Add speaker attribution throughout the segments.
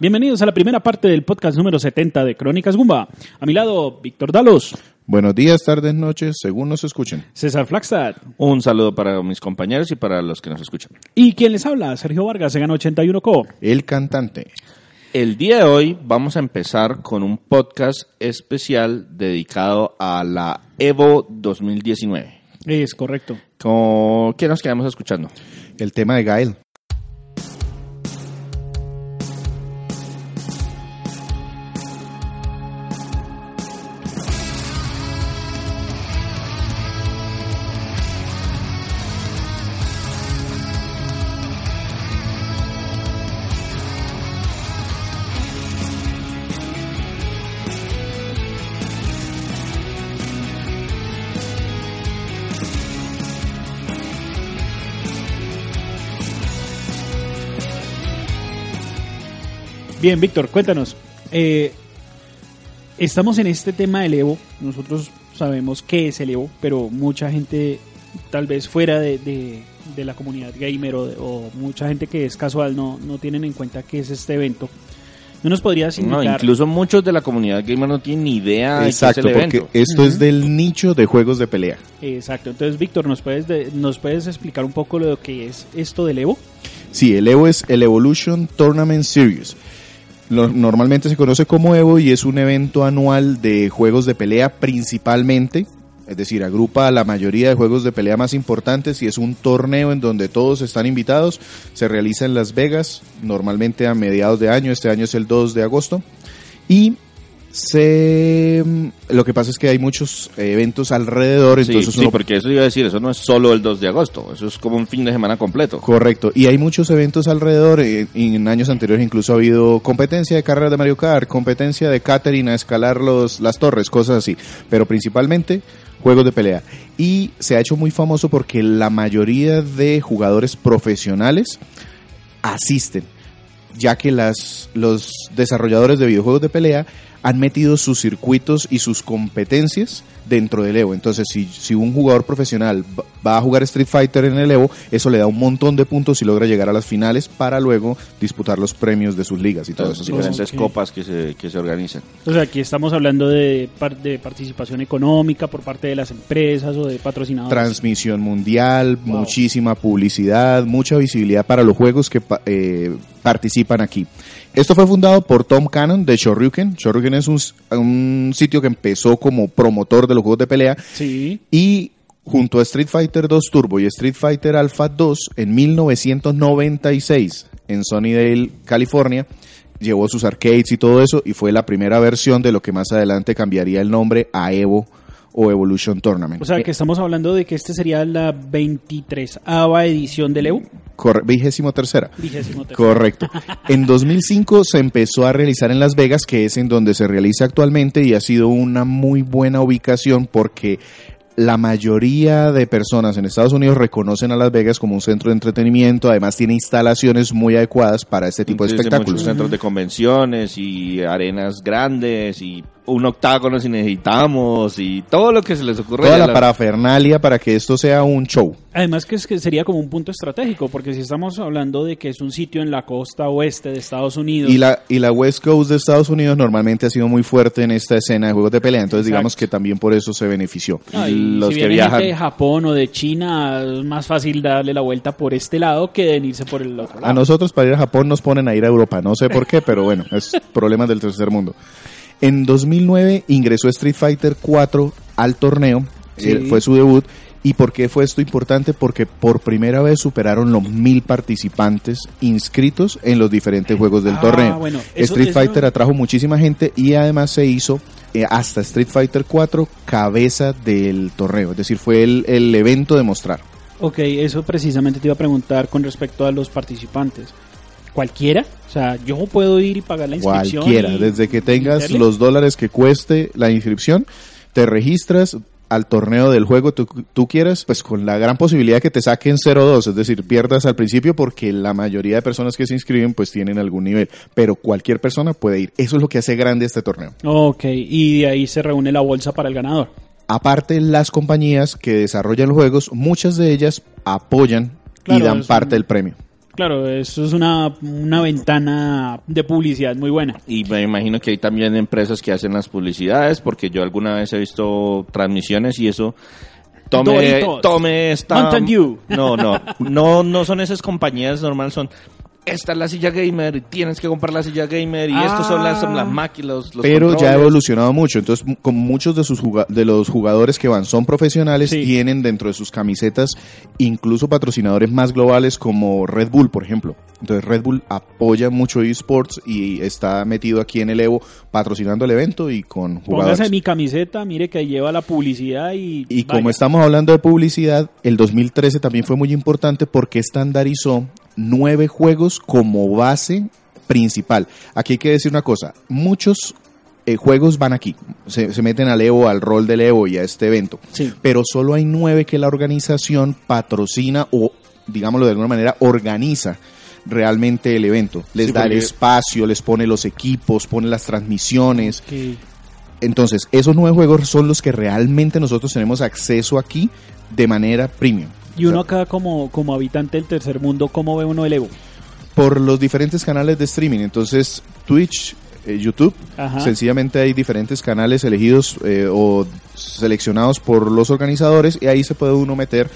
Speaker 1: Bienvenidos a la primera parte del podcast número 70 de Crónicas Gumba. A mi lado, Víctor Dalos.
Speaker 2: Buenos días, tardes, noches, según nos escuchen.
Speaker 1: César Flagstad.
Speaker 3: Un saludo para mis compañeros y para los que nos escuchan.
Speaker 1: ¿Y quién les habla? Sergio Vargas, se gana 81 Co.
Speaker 2: El cantante.
Speaker 3: El día de hoy vamos a empezar con un podcast especial dedicado a la Evo 2019.
Speaker 1: Es correcto.
Speaker 3: ¿Con qué nos quedamos escuchando?
Speaker 2: El tema de Gael.
Speaker 1: Bien, Víctor, cuéntanos. Eh, estamos en este tema del Evo. Nosotros sabemos qué es el Evo, pero mucha gente, tal vez fuera de, de- de la comunidad gamer o, de- o mucha gente que es casual, no, no tienen en cuenta qué es este evento. ¿No nos podrías
Speaker 3: No,
Speaker 1: indicar?
Speaker 3: incluso muchos de la comunidad gamer no tienen ni idea
Speaker 2: Exacto,
Speaker 3: de qué es el
Speaker 2: porque
Speaker 3: evento.
Speaker 2: esto es del nicho de juegos de pelea.
Speaker 1: Exacto. Entonces, Víctor, ¿nos puedes, de- ¿nos puedes explicar un poco lo que es esto del Evo?
Speaker 2: Sí, el Evo es el Evolution Tournament Series. Normalmente se conoce como Evo y es un evento anual de juegos de pelea principalmente. Es decir, agrupa a la mayoría de juegos de pelea más importantes y es un torneo en donde todos están invitados. Se realiza en Las Vegas, normalmente a mediados de año. Este año es el 2 de agosto. Y se lo que pasa es que hay muchos eventos alrededor,
Speaker 3: Sí,
Speaker 2: entonces
Speaker 3: sí,
Speaker 2: uno
Speaker 3: porque eso iba a decir, eso no es solo el 2 de agosto, eso es como un fin de semana completo.
Speaker 2: Correcto, y hay muchos eventos alrededor, eh, en años anteriores incluso ha habido competencia de carreras de Mario Kart, competencia de catering a escalar los, las torres, cosas así, pero principalmente juegos de pelea. Y se ha hecho muy famoso porque la mayoría de jugadores profesionales asisten, ya que las, los desarrolladores de videojuegos de pelea han metido sus circuitos y sus competencias dentro del Evo. Entonces, si, si un jugador profesional va- a jugar Street Fighter en el Evo, eso le da un montón de puntos y logra llegar a las finales para luego disputar los premios de sus ligas y todo
Speaker 3: Todas
Speaker 2: eso.
Speaker 3: las diferentes copas que se, que se organizan.
Speaker 1: O sea, aquí estamos hablando de, de participación económica por parte de las empresas o de patrocinadores.
Speaker 2: Transmisión mundial,
Speaker 1: Wow.
Speaker 2: muchísima publicidad, mucha visibilidad para los juegos que eh, participan aquí. Esto fue fundado por Tom Cannon de Shoryuken. Shoryuken es un, un sitio que empezó como promotor de los juegos de pelea
Speaker 1: Sí.
Speaker 2: y junto a Street Fighter 2 Turbo y Street Fighter Alpha 2 en 1996 en Sunnydale, California, llevó sus arcades y todo eso y fue la primera versión de lo que más adelante cambiaría el nombre a Evo o Evolution Tournament.
Speaker 1: O sea, que estamos hablando de que este sería la 23 edición del Evo.
Speaker 2: Corre- vigésimo tercera.
Speaker 1: Vigésimo tercero.
Speaker 2: Correcto. En 2005 se empezó a realizar en Las Vegas, que es en donde se realiza actualmente y ha sido una muy buena ubicación porque la mayoría de personas en Estados Unidos reconocen a Las Vegas como un centro de entretenimiento, además tiene instalaciones muy adecuadas para este tipo de espectáculos.
Speaker 3: muchos centros de convenciones y arenas grandes y un octágono si necesitamos y todo lo que se les ocurre.
Speaker 2: Toda la
Speaker 3: la-
Speaker 2: parafernalia para que esto sea un show.
Speaker 1: Además que, es que sería como un punto estratégico, porque si estamos hablando de que es un sitio en la costa oeste de Estados Unidos.
Speaker 2: Y la, y la West Coast de Estados Unidos normalmente ha sido muy fuerte en esta escena de juegos de pelea, entonces
Speaker 1: Exacto.
Speaker 2: digamos que también por eso se benefició.
Speaker 1: Y
Speaker 3: los
Speaker 1: si
Speaker 3: que
Speaker 1: viene
Speaker 3: viajan-
Speaker 1: gente de Japón o de China, es más fácil darle la vuelta por este lado que de irse por el otro lado.
Speaker 2: A nosotros para ir a Japón nos ponen a ir a Europa, no sé por qué, pero bueno, es problemas del tercer mundo. En 2009 ingresó Street Fighter 4 al torneo,
Speaker 1: Sí.
Speaker 2: eh, fue su debut. ¿Y por qué fue esto importante? Porque por primera vez superaron los mil participantes inscritos en los diferentes juegos del
Speaker 1: Ah,
Speaker 2: torneo.
Speaker 1: bueno, eso-
Speaker 2: Street
Speaker 1: eso-
Speaker 2: Fighter atrajo muchísima gente y además se hizo eh, hasta Street Fighter 4 cabeza del torneo. Es decir, fue el, el evento de mostrar.
Speaker 1: Ok, eso precisamente te iba a preguntar con respecto a los participantes. ¿Cualquiera? O sea, yo puedo ir y pagar la inscripción.
Speaker 2: Cualquiera,
Speaker 1: y-
Speaker 2: desde que tengas
Speaker 1: meterle?
Speaker 2: los dólares que cueste la inscripción, te registras al torneo del juego tú, tú quieras, pues con la gran posibilidad que te saquen 0-2, es decir, pierdas al principio porque la mayoría de personas que se inscriben pues tienen algún nivel, pero cualquier persona puede ir. Eso es lo que hace grande este torneo.
Speaker 1: Ok, y de ahí se reúne la bolsa para el ganador.
Speaker 2: Aparte, las compañías que desarrollan los juegos, muchas de ellas apoyan
Speaker 1: Claro,
Speaker 2: y dan parte del premio.
Speaker 1: Claro, eso es una, una ventana de publicidad muy buena.
Speaker 3: Y me imagino que hay también empresas que hacen las publicidades, porque yo alguna vez he visto transmisiones y eso. Tome, tome esta. No, no, no, no son esas compañías normales, son. Esta es la silla gamer y tienes que comprar la silla gamer y estos son las, son las máquinas, los, los
Speaker 2: Pero ya ha evolucionado mucho. Entonces, como muchos de, sus de los jugadores que van son profesionales,
Speaker 1: Sí.
Speaker 2: tienen dentro de sus camisetas incluso patrocinadores más globales como Red Bull, por ejemplo. Entonces, Red Bull apoya mucho eSports y está metido aquí en el Evo patrocinando el evento y con jugadores.
Speaker 1: Póngase mi camiseta, mire que lleva la publicidad y.
Speaker 2: Y
Speaker 1: vaya.
Speaker 2: como estamos hablando de publicidad, el 2013 también fue muy importante porque estandarizó nueve juegos como base principal. Aquí hay que decir una cosa, muchos eh, juegos van aquí, se, se meten al Evo, al rol del Evo y a este evento,
Speaker 1: Sí.
Speaker 2: pero solo hay nueve que la organización patrocina o, digámoslo de alguna manera, organiza realmente el evento. Les
Speaker 3: Sí,
Speaker 2: da el espacio, les pone los equipos, pone las transmisiones, entonces, esos nueve juegos son los que realmente nosotros tenemos acceso aquí de manera premium.
Speaker 1: Y uno acá como, como habitante del tercer mundo, ¿cómo ve uno el Evo?
Speaker 2: por los diferentes canales de streaming. Entonces, Twitch, eh, YouTube,
Speaker 1: Ajá.
Speaker 2: sencillamente hay diferentes canales elegidos eh, o seleccionados por los organizadores y ahí se puede uno meter.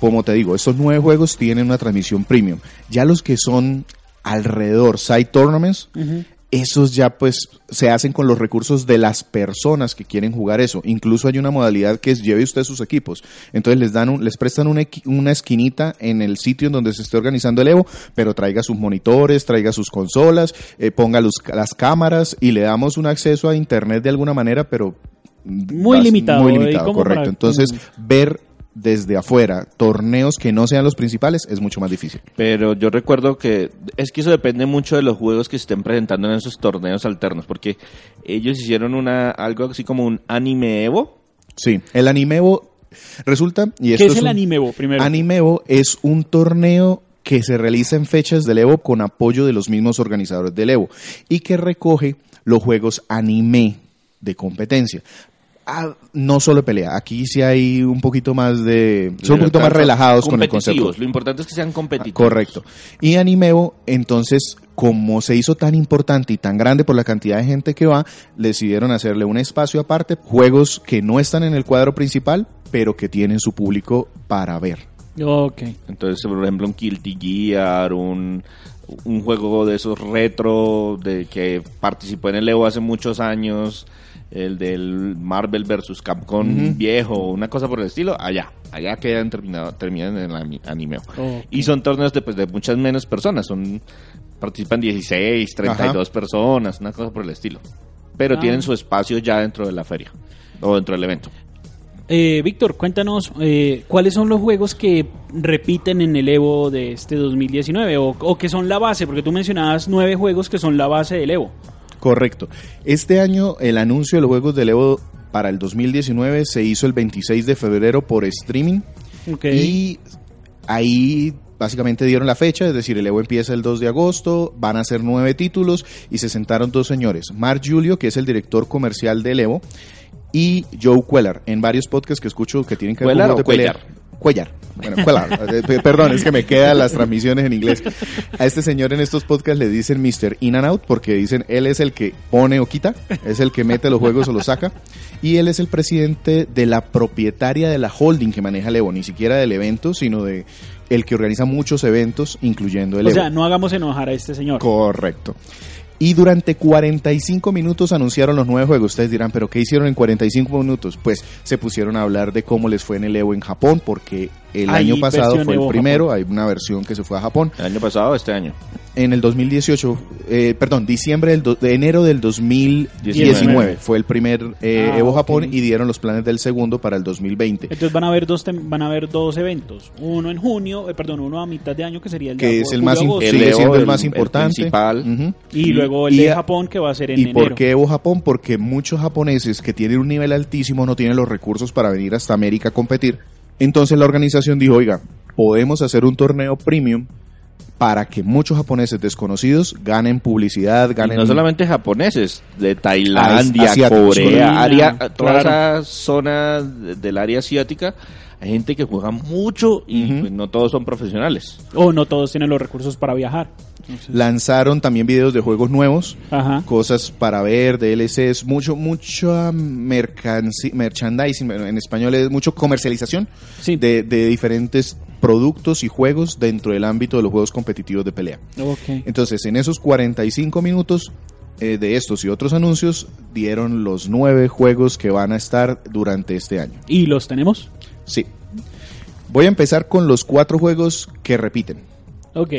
Speaker 2: Como te digo, estos nueve juegos tienen una transmisión premium. Ya los que son alrededor, side tournaments,
Speaker 1: Ujú.
Speaker 2: Esos ya pues se hacen con los recursos de las personas que quieren jugar eso. Incluso hay una modalidad que es lleve usted sus equipos. Entonces les dan un- les prestan una, una esquinita en el sitio en donde se esté organizando el Evo, pero traiga sus monitores, traiga sus consolas, eh, ponga los- las cámaras y le damos un acceso a internet de alguna manera, pero
Speaker 1: Muy limitado,
Speaker 2: Muy
Speaker 1: ¿eh?
Speaker 2: limitado, correcto.
Speaker 1: para-
Speaker 2: Entonces ver desde afuera torneos que no sean los principales es mucho más difícil.
Speaker 3: Pero yo recuerdo que es que eso depende mucho de los juegos que se estén presentando en esos torneos alternos, porque ellos hicieron una algo así como un anime Evo.
Speaker 2: Sí, el Animevo resulta y esto
Speaker 1: ¿Qué es el
Speaker 2: un-
Speaker 1: anime Evo, primero?
Speaker 2: Animevo es un torneo que se realiza en fechas del Evo con apoyo de los mismos organizadores del Evo y que recoge los juegos anime de competencia. Ah, no solo pelea, aquí sí hay un poquito más de... Son un poquito más relajados con el concepto.
Speaker 3: Competitivos, Lo importante es que sean competitivos.
Speaker 2: Correcto. Y Animevo, entonces, como se hizo tan importante y tan grande por la cantidad de gente que va, decidieron hacerle un espacio aparte, juegos que no están en el cuadro principal, pero que tienen su público para ver.
Speaker 1: Ok.
Speaker 3: Entonces, por ejemplo, un Guilty Gear, un, un juego de esos retro de que participó en el Evo hace muchos años, el del Marvel vs. Capcom viejo, una cosa por el estilo, allá, allá quedan terminado, terminan en el ani- anime. Y son torneos de, pues, de muchas menos personas, son participan 16, 32 personas, una cosa por el estilo. Pero
Speaker 1: Ah.
Speaker 3: tienen su espacio ya dentro de la feria o dentro del evento.
Speaker 1: Eh, Víctor, cuéntanos eh, cuáles son los juegos que repiten en el Evo de este 2019 o, o que son la base, porque tú mencionabas nueve juegos que son la base del Evo.
Speaker 2: Correcto. Este año el anuncio de los Juegos del Evo para el 2019 se hizo el 26 de febrero por streaming
Speaker 1: Ok.
Speaker 2: y ahí básicamente dieron la fecha, es decir, el Evo empieza el 2 de agosto, van a ser nueve títulos y se sentaron dos señores, Mark Julio, que es el director comercial del Evo, y Joe Cuellar, en varios podcasts que escucho que tienen que ver
Speaker 3: ¿Cuellar
Speaker 2: con pelea. Cuellar. Bueno, Cuellar. Eh, pe- Perdón, es que me quedan las transmisiones en inglés. A este señor en estos podcasts le dicen Mr. In and Out porque dicen él es el que pone o quita, es el que mete los juegos o los saca. Y él es el presidente de la propietaria de la holding que maneja el Evo, ni siquiera del evento, sino de el que organiza muchos eventos, incluyendo el
Speaker 1: o
Speaker 2: Evo.
Speaker 1: sea, no hagamos enojar a este señor.
Speaker 2: Correcto. Y durante 45 minutos anunciaron los nueve juegos. Ustedes dirán, ¿pero qué hicieron en 45 minutos? Pues se pusieron a hablar de cómo les fue en el Evo en Japón, porque el año pasado fue el
Speaker 1: Evo
Speaker 2: primero, hay una versión que se fue a Japón.
Speaker 3: El año pasado, este año.
Speaker 2: En el 2018, eh, perdón, diciembre del do- de enero del 2019
Speaker 1: 19.
Speaker 2: fue el primer eh,
Speaker 1: Ah,
Speaker 2: Evo. Japón y dieron los planes del segundo para el 2020.
Speaker 1: Entonces van a haber dos tem- van a haber dos eventos, uno en junio, eh, perdón, uno a mitad de año que sería el de
Speaker 2: que
Speaker 1: agosto,
Speaker 2: es el más
Speaker 1: agosto,
Speaker 2: sigue
Speaker 3: Evo,
Speaker 2: siendo el,
Speaker 3: el-
Speaker 2: más
Speaker 3: el
Speaker 2: importante
Speaker 3: principal.
Speaker 2: Ujú.
Speaker 1: y luego el
Speaker 2: y
Speaker 1: de
Speaker 2: a-
Speaker 1: Japón que va a ser en
Speaker 2: ¿Y
Speaker 1: enero.
Speaker 2: por qué Evo Japón? Porque muchos japoneses que tienen un nivel altísimo no tienen los recursos para venir hasta América a competir. Entonces la organización dijo, oiga, podemos hacer un torneo premium para que muchos japoneses desconocidos ganen publicidad,
Speaker 3: Y
Speaker 2: ganen...
Speaker 3: no solamente japoneses, de Tailandia,
Speaker 2: asiáticos,
Speaker 3: Corea,
Speaker 1: China,
Speaker 3: área- toda
Speaker 1: claro.
Speaker 3: esa zona de- del área asiática, hay gente que juega mucho y pues, no todos son profesionales.
Speaker 1: O no todos tienen los recursos para viajar. Entonces,
Speaker 2: Lanzaron también videos de juegos nuevos,
Speaker 1: Ajá.
Speaker 2: cosas para ver, DLCs, mucho, mucho merchandising, en español es mucho comercialización
Speaker 1: Sí.
Speaker 2: de, de diferentes productos y juegos dentro del ámbito de los juegos competitivos de pelea. Entonces, en esos 45 minutos eh, de estos y otros anuncios, dieron los nueve juegos que van a estar durante este año.
Speaker 1: ¿Y los tenemos?
Speaker 2: Sí. Voy a empezar con los cuatro juegos que repiten.
Speaker 1: Ok.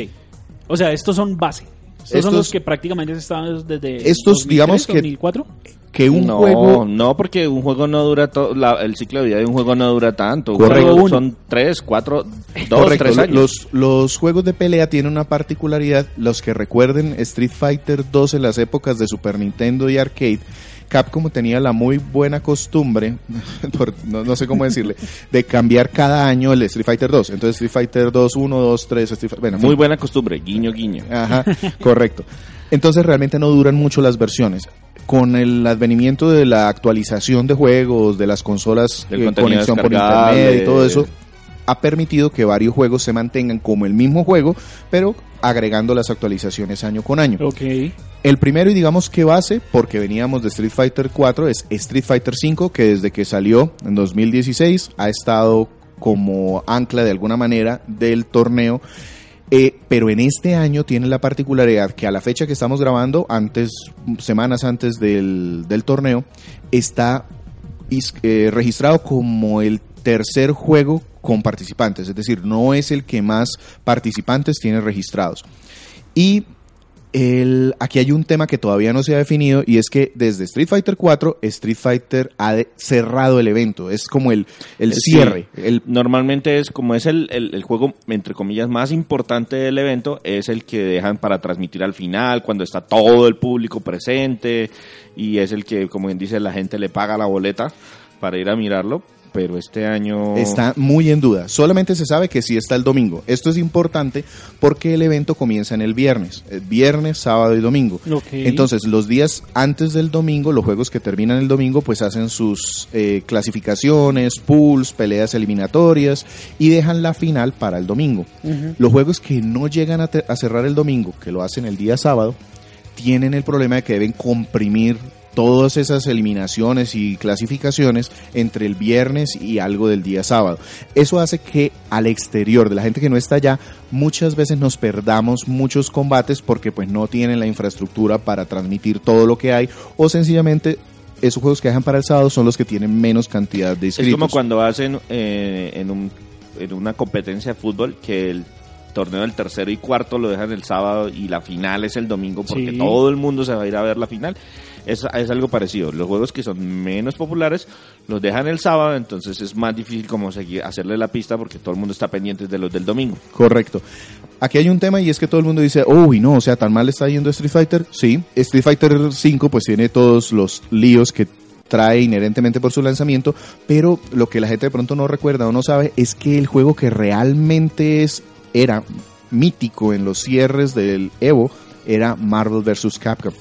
Speaker 1: O sea, estos son base. Estos, son los que prácticamente estaban desde
Speaker 2: Estos,
Speaker 1: 2003,
Speaker 2: digamos que-
Speaker 1: 2004.
Speaker 2: Que un
Speaker 3: no,
Speaker 2: juego
Speaker 3: no, porque un juego no dura todo, la- el ciclo de vida de un juego no dura tanto. Un
Speaker 2: Correcto.
Speaker 3: son tres, cuatro, dos,
Speaker 2: Correcto,
Speaker 3: tres años.
Speaker 2: Los, los juegos de pelea tienen una particularidad. Los que recuerden Street Fighter 2 en las épocas de Super Nintendo y arcade, Capcom tenía la muy buena costumbre, por- no, no sé cómo decirle, de cambiar cada año el Street Fighter 2. Entonces Street Fighter 2, 1, 2, 3, Street Fighter... Bueno,
Speaker 3: Muy buena costumbre, guiño, guiño.
Speaker 2: Ajá, correcto. Entonces realmente no duran mucho las versiones. Con el advenimiento de la actualización de juegos, de las consolas, eh, conexión por internet y todo eso, ha permitido que varios juegos se mantengan como el mismo juego, pero agregando las actualizaciones año con año.
Speaker 1: Ok.
Speaker 2: El primero y digamos que base, porque veníamos de Street Fighter 4, es Street Fighter 5, que desde que salió en 2016 ha estado como ancla de alguna manera del torneo. Eh, pero en este año tiene la particularidad que a la fecha que estamos grabando, antes, semanas antes del, del torneo, está eh, registrado como el tercer juego con participantes, es decir, no es el que más participantes tiene registrados. Y el, aquí hay un tema que todavía no se ha definido y es que desde Street Fighter 4, Street Fighter ha de- cerrado el evento, es como el, el
Speaker 3: Sí.
Speaker 2: cierre, el,
Speaker 3: Normalmente es como es el, el- el juego, entre comillas, más importante del evento, es el que dejan para transmitir al final, cuando está todo el público presente, y es el que, como bien dice, la gente le paga la boleta para ir a mirarlo, pero este año...
Speaker 2: está muy en duda. Solamente se sabe que sí está el domingo. Esto es importante porque el evento comienza en el viernes, el viernes, sábado y domingo. Entonces, los días antes del domingo, los juegos que terminan el domingo, pues hacen sus eh, clasificaciones, pools, peleas eliminatorias y dejan la final para el domingo. Los juegos que no llegan a, te- a cerrar el domingo, que lo hacen el día sábado, tienen el problema de que deben comprimir todas esas eliminaciones y clasificaciones entre el viernes y algo del día sábado. Eso hace que al exterior de la gente que no está allá, muchas veces nos perdamos muchos combates porque pues no tienen la infraestructura para transmitir todo lo que hay o sencillamente esos juegos que dejan para el sábado son los que tienen menos cantidad de
Speaker 3: Es
Speaker 2: inscritos.
Speaker 3: como cuando hacen eh, en, un, en una competencia de fútbol que el torneo del tercero y cuarto lo dejan el sábado y la final es el domingo porque
Speaker 1: Sí.
Speaker 3: todo el mundo se va a ir a ver la final. Es, es algo parecido. Los juegos que son menos populares los dejan el sábado, entonces es más difícil como seguir, hacerle la pista porque todo el mundo está pendiente de los del domingo.
Speaker 2: Correcto. Aquí hay un tema y es que todo el mundo dice, uy, no, o sea, tan mal está yendo Street Fighter. Sí, Street Fighter 5 pues tiene todos los líos que trae inherentemente por su lanzamiento, pero lo que la gente de pronto no recuerda o no sabe es que el juego que realmente es era mítico en los cierres del Evo era Marvel vs. Capcom.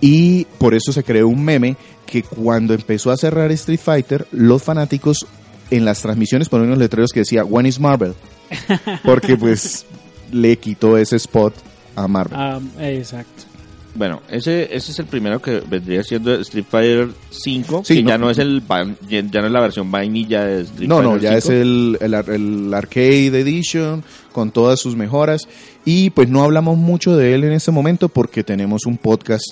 Speaker 2: Y por eso se creó un meme que cuando empezó a cerrar Street Fighter, los fanáticos en las transmisiones ponían unos letreros que decía When is Marvel? Porque pues le quitó ese spot a Marvel.
Speaker 1: Ah, exacto.
Speaker 3: Bueno, ese, ese es el primero que vendría siendo Street Fighter 5,
Speaker 2: Sí,
Speaker 3: que
Speaker 2: no-
Speaker 3: ya no es el ya no es la versión vainilla de Street
Speaker 2: no, no,
Speaker 3: Fighter
Speaker 2: ya es
Speaker 3: 5.
Speaker 2: el, el, ar- el Arcade Edition con todas sus mejoras. Y pues no hablamos mucho de él en este momento porque tenemos un podcast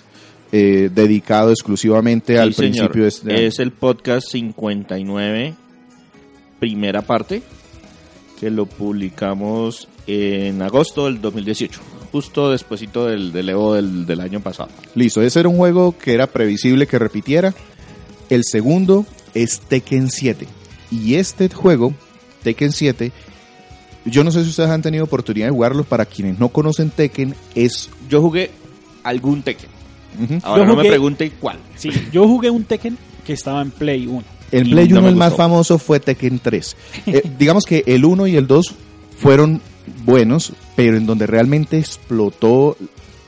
Speaker 2: eh, dedicado exclusivamente al
Speaker 3: señor.
Speaker 2: principio de este año.
Speaker 3: Es el podcast 59, primera parte, que lo publicamos en agosto del 2018, justo despuesito del, del Evo del, del año pasado.
Speaker 2: Listo, ese era un juego que era previsible que repitiera. El segundo es Tekken 7. Y este juego, Tekken 7, yo no sé si ustedes han tenido oportunidad de jugarlo. Para quienes no conocen Tekken, es...
Speaker 3: Yo jugué algún Tekken. Ahora no me pregunte cuál.
Speaker 1: Sí, yo jugué un Tekken que estaba en Play 1.
Speaker 2: El
Speaker 3: Y
Speaker 2: Play
Speaker 3: no
Speaker 2: 1
Speaker 3: me
Speaker 2: el más famoso fue Tekken 3. Eh, digamos que el 1 y el 2 fueron buenos, pero en donde realmente explotó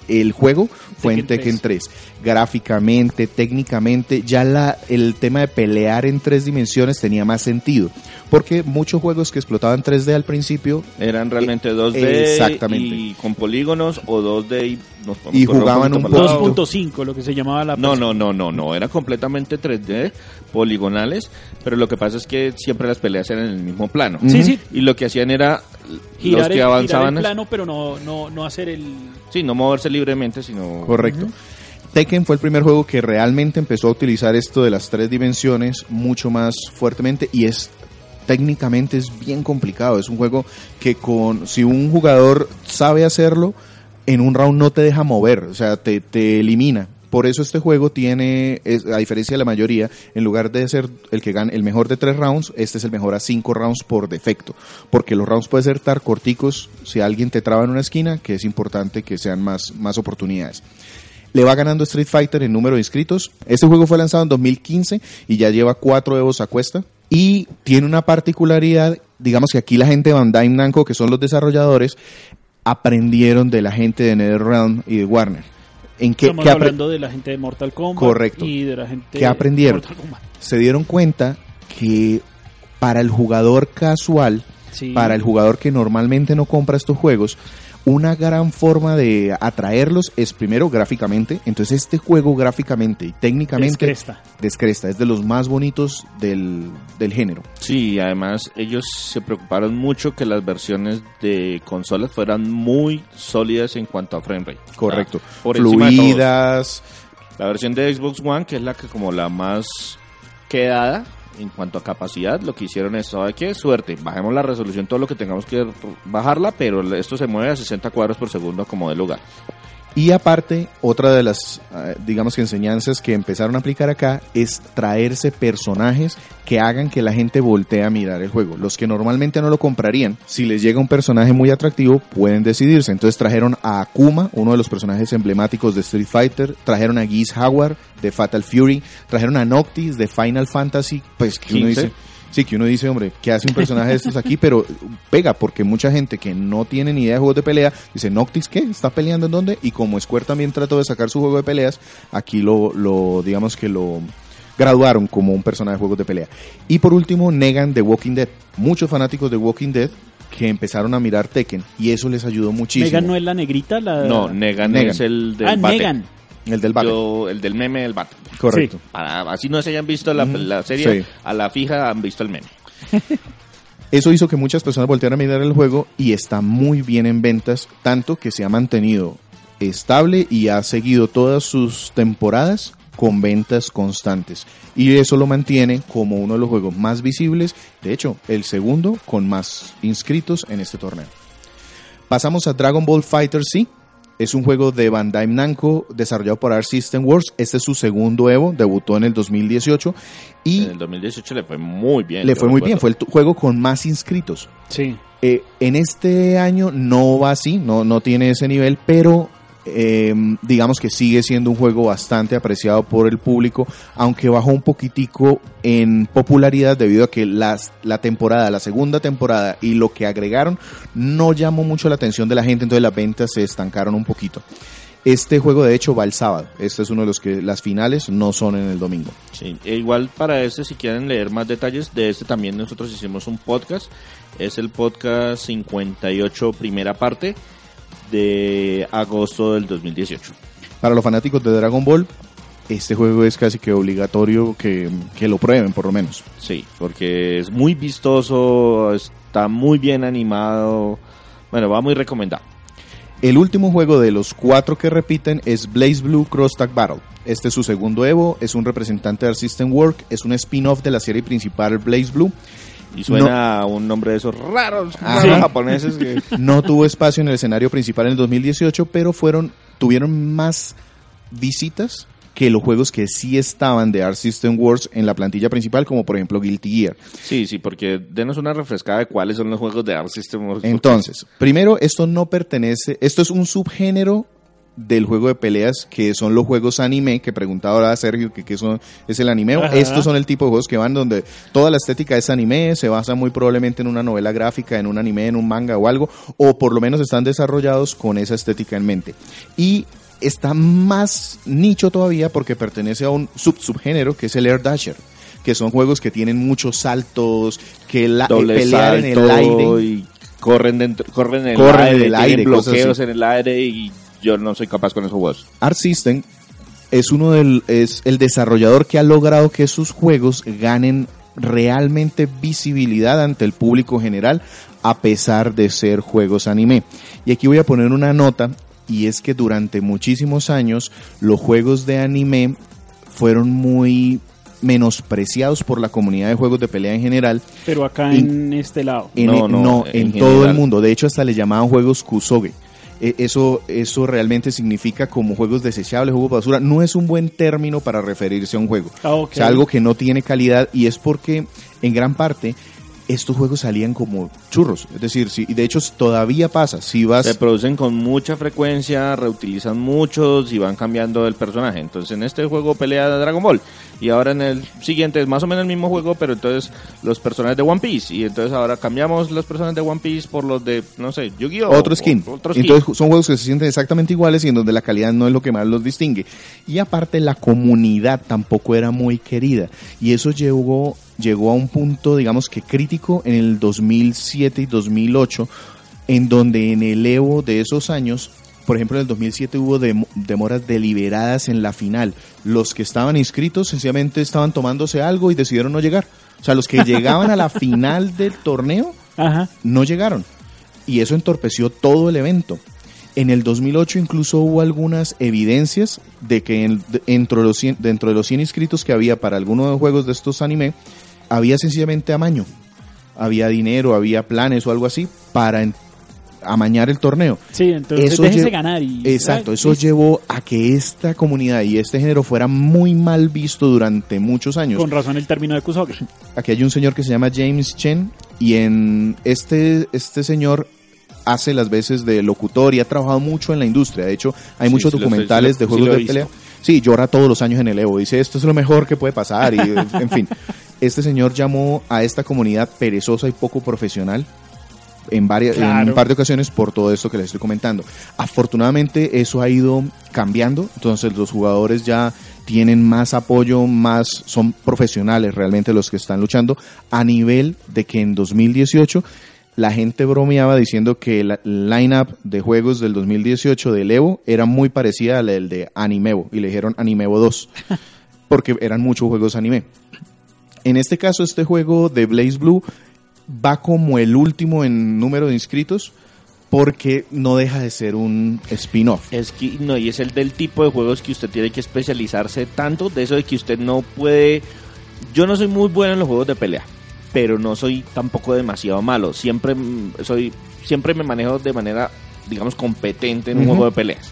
Speaker 2: el juego fue en
Speaker 1: Tekken
Speaker 2: Tekken 3. Gráficamente, técnicamente, ya la, el tema de pelear en tres dimensiones tenía más sentido. Porque muchos juegos que explotaban 3D al principio
Speaker 3: Eran realmente 2D
Speaker 2: Exactamente.
Speaker 3: y con polígonos o 2D y, nos
Speaker 2: Y jugaban un
Speaker 3: para el lado.
Speaker 2: poco.
Speaker 1: 2.5, lo que se llamaba la...
Speaker 3: No, no, no, no, no, era completamente 3D, poligonales, pero lo que pasa es que siempre las peleas eran en el mismo plano.
Speaker 1: Sí, sí.
Speaker 3: Y lo que hacían era
Speaker 1: Girar,
Speaker 3: los que
Speaker 1: el, girar
Speaker 3: avanzaban,
Speaker 1: el plano, pero no, no, no hacer el...
Speaker 3: sí, no moverse libremente, sino
Speaker 2: Correcto. Tekken fue el primer juego que realmente empezó a utilizar esto de las tres dimensiones mucho más fuertemente y es técnicamente es bien complicado. Es un juego que con si un jugador sabe hacerlo, en un round no te deja mover, o sea, te, te elimina. Por eso este juego tiene, a diferencia de la mayoría, en lugar de ser el que gana el mejor de tres rounds, este es el mejor a cinco rounds por defecto. Porque los rounds pueden ser tan corticos si alguien te traba en una esquina, que es importante que sean más, más oportunidades. Le va ganando Street Fighter en número de inscritos. Este juego fue lanzado en 2015 y ya lleva cuatro Evos a cuesta. Y tiene una particularidad, digamos que aquí la gente de Bandai Namco, que son los desarrolladores, aprendieron de la gente de NetherRealm y de Warner. ¿En qué,
Speaker 1: Estamos hablando de la gente de Mortal Kombat.
Speaker 2: Correcto.
Speaker 1: Y de la gente
Speaker 2: ¿Qué aprendieron?
Speaker 1: de Mortal Kombat.
Speaker 2: se dieron cuenta que para el jugador casual,
Speaker 1: Sí.
Speaker 2: para el jugador que normalmente no compra estos juegos, una gran forma de atraerlos es primero gráficamente. Entonces este juego gráficamente y técnicamente
Speaker 1: Descresta.
Speaker 2: descresta, es de los más bonitos del, del género.
Speaker 3: Sí, además ellos se preocuparon mucho que las versiones de consolas fueran muy sólidas en cuanto a frame rate.
Speaker 2: Correcto.
Speaker 3: Ah, por.
Speaker 2: Fluidas.
Speaker 3: La versión de Xbox One, que es la que como la más quedada en cuanto a capacidad, lo que hicieron es, ¿sabe qué? Suerte, bajemos la resolución, todo lo que tengamos que bajarla, pero esto se mueve a 60 cuadros por segundo como de lugar.
Speaker 2: Y aparte, otra de las, eh, digamos que enseñanzas que empezaron a aplicar acá es traerse personajes que hagan que la gente voltee a mirar el juego. Los que normalmente no lo comprarían, si les llega un personaje muy atractivo, pueden decidirse. Entonces trajeron a Akuma, uno de los personajes emblemáticos de Street Fighter, trajeron a Geese Howard de Fatal Fury, trajeron a Noctis de Final Fantasy, pues que uno
Speaker 3: 15.
Speaker 2: dice... Sí, que uno dice, hombre, ¿qué hace un personaje de estos aquí? Pero pega, porque mucha gente que no tiene ni idea de juegos de pelea dice, ¿Noctis qué? ¿Está peleando en dónde? Y como Square también trató de sacar su juego de peleas, aquí lo, lo digamos que lo graduaron como un personaje de juegos de pelea. Y por último, Negan de Walking Dead. Muchos fanáticos de Walking Dead que empezaron a mirar Tekken y eso les ayudó muchísimo.
Speaker 1: Megan no es la negrita, la...
Speaker 3: No, Negan,
Speaker 2: Negan.
Speaker 3: es el del
Speaker 1: ah,
Speaker 3: bate.
Speaker 1: Negan.
Speaker 2: El del bate.
Speaker 3: Yo- el del meme del bate.
Speaker 2: Correcto.
Speaker 3: Para, así no se hayan visto la, la serie,
Speaker 2: sí.
Speaker 3: a la fija han visto el meme.
Speaker 2: Eso hizo que muchas personas voltearan a mirar el juego y está muy bien en ventas, tanto que se ha mantenido estable y ha seguido todas sus temporadas con ventas constantes. Y eso lo mantiene como uno de los juegos más visibles, de hecho, el segundo con más inscritos en este torneo. Pasamos a Dragon Ball Fighter Z. Es un juego de Bandai Namco desarrollado por Art System Works. Este es su segundo Evo, debutó en el 2018 y
Speaker 3: En el 2018 le fue muy bien.
Speaker 2: le fue muy bien. Fue el juego con más inscritos.
Speaker 1: Sí.
Speaker 2: Eh, en este año no va así, no, no tiene ese nivel, pero eh, digamos que sigue siendo un juego bastante apreciado por el público, aunque bajó un poquitico en popularidad debido a que las, la temporada, la segunda temporada y lo que agregaron no llamó mucho la atención de la gente, entonces las ventas se estancaron un poquito. Este juego de hecho va el sábado, este es uno de los que las finales no son en el domingo.
Speaker 3: Sí, e igual para este, si quieren leer más detalles de este, también nosotros hicimos un podcast. Es el podcast 58, primera parte, de agosto del 2018.
Speaker 2: Para los fanáticos de Dragon Ball, este juego es casi que obligatorio que, que lo prueben por lo menos.
Speaker 3: Sí, porque es muy vistoso, está muy bien animado. Bueno, va muy recomendado.
Speaker 2: El último juego de los cuatro que repiten es Blaze Blue Cross Tag Battle. Este es su segundo Evo, es un representante de System Work, es un spin-off de la serie principal Blaze Blue.
Speaker 3: Y suena a un nombre de esos raros,
Speaker 2: Ah,
Speaker 3: raros
Speaker 2: sí.
Speaker 3: japoneses que...
Speaker 2: No tuvo espacio en el escenario principal en el 2018, pero fueron tuvieron más visitas que los juegos que sí estaban de Art System Works en la plantilla principal, como por ejemplo Guilty Gear.
Speaker 3: Sí, sí, porque denos una refrescada de cuáles son los juegos de Arc System Works.
Speaker 2: Entonces, primero, esto no pertenece, esto es un subgénero del juego de peleas que son los juegos anime, que preguntaba ahora Sergio que qué son, es el anime.
Speaker 1: Ajá.
Speaker 2: Estos son el tipo de juegos que van donde toda la estética es anime, se basa muy probablemente en una novela gráfica, en un anime, en un manga o algo, o por lo menos están desarrollados con esa estética en mente. Y está más nicho todavía porque pertenece a un sub subgénero que es el Air Dasher que son juegos que tienen muchos saltos, que la, eh,
Speaker 3: Doble
Speaker 2: pelear en el aire.
Speaker 3: y corren dentro, corren en el
Speaker 2: Corren en
Speaker 3: aire,
Speaker 2: el aire,
Speaker 3: bloqueos
Speaker 2: así.
Speaker 3: en el aire y yo no soy capaz con esos juegos.
Speaker 2: Art System es uno del es el desarrollador que ha logrado que sus juegos ganen realmente visibilidad ante el público general a pesar de ser juegos anime. Y aquí voy a poner una nota y es que durante muchísimos años los juegos de anime fueron muy menospreciados por la comunidad de juegos de pelea en general
Speaker 1: Pero acá en este lado.
Speaker 2: en,
Speaker 3: No,
Speaker 2: no,
Speaker 3: no,
Speaker 2: en,
Speaker 3: en
Speaker 2: todo el mundo. De hecho, hasta le llamaban juegos kusoge. E- Eso, eso realmente significa como juegos desechables, juegos basura. No es un buen término para referirse a un juego.
Speaker 1: Ah, ok.
Speaker 2: O sea, algo que no tiene calidad y es porque en gran parte estos juegos salían como churros. Es decir, si, de hecho todavía pasa. Si vas...
Speaker 3: Se producen con mucha frecuencia, reutilizan muchos y van cambiando el personaje. Entonces en este juego pelea Dragon Ball y ahora en el siguiente es más o menos el mismo juego, pero entonces los personajes de One Piece y entonces ahora cambiamos los personajes de One Piece por los de, no sé, Yu-Gi-Oh!
Speaker 2: otro skin.
Speaker 3: o- Otro skin.
Speaker 2: Entonces son juegos que se sienten exactamente iguales y en donde la calidad no es lo que más los distingue. Y aparte la comunidad tampoco era muy querida. Y eso llegó, llegó a un punto, digamos que crítico en el 2007 y 2008, en donde en el Evo de esos años, por ejemplo en el 2007 hubo dem- demoras deliberadas en la final. Los que estaban inscritos sencillamente estaban tomándose algo y decidieron no llegar. O sea, los que llegaban a la final del torneo
Speaker 1: Ajá.
Speaker 2: no llegaron. Y eso entorpeció todo el evento. En el 2008 incluso hubo algunas evidencias de que en- de- dentro, de los 100, dentro de los 100 inscritos que había para alguno de los juegos de estos anime, había sencillamente amaño. Había dinero, había planes o algo así para amañar el torneo.
Speaker 1: Sí, entonces
Speaker 2: Eso
Speaker 1: déjese ganar y...
Speaker 2: Exacto, eso llevó a que esta comunidad y este género fuera muy mal visto durante muchos años.
Speaker 1: Con razón el término de Kusoge.
Speaker 2: Aquí hay un señor que se llama James Chen y en este, este señor hace las veces de locutor y ha trabajado mucho en la industria. De hecho, hay
Speaker 3: Sí,
Speaker 2: muchos
Speaker 3: lo
Speaker 2: documentales de juegos
Speaker 3: sí
Speaker 2: de pelea. Sí, llora todos los años en el Evo. Dice, esto es lo mejor que puede pasar. Y, en fin, este señor llamó a esta comunidad perezosa y poco profesional en, varias, en un par de ocasiones por todo esto que les estoy comentando. Afortunadamente eso ha ido cambiando, entonces los jugadores ya tienen más apoyo, más son profesionales realmente los que están luchando a nivel de que en 2018 la gente bromeaba diciendo que la lineup de juegos del 2018 del Evo era muy parecida a la del de Animevo y le dijeron Animevo 2 porque eran muchos juegos anime. En este caso este juego de Blaze Blue va como el último en número de inscritos porque no deja de ser un spin-off.
Speaker 3: Es que, no, y es el del tipo de juegos que usted tiene que especializarse tanto, de eso de que usted no puede... Yo no soy muy bueno en los juegos de pelea, pero no soy tampoco demasiado malo. Siempre soy, siempre me manejo de manera, digamos, competente en un
Speaker 2: Ujú.
Speaker 3: juego de peleas.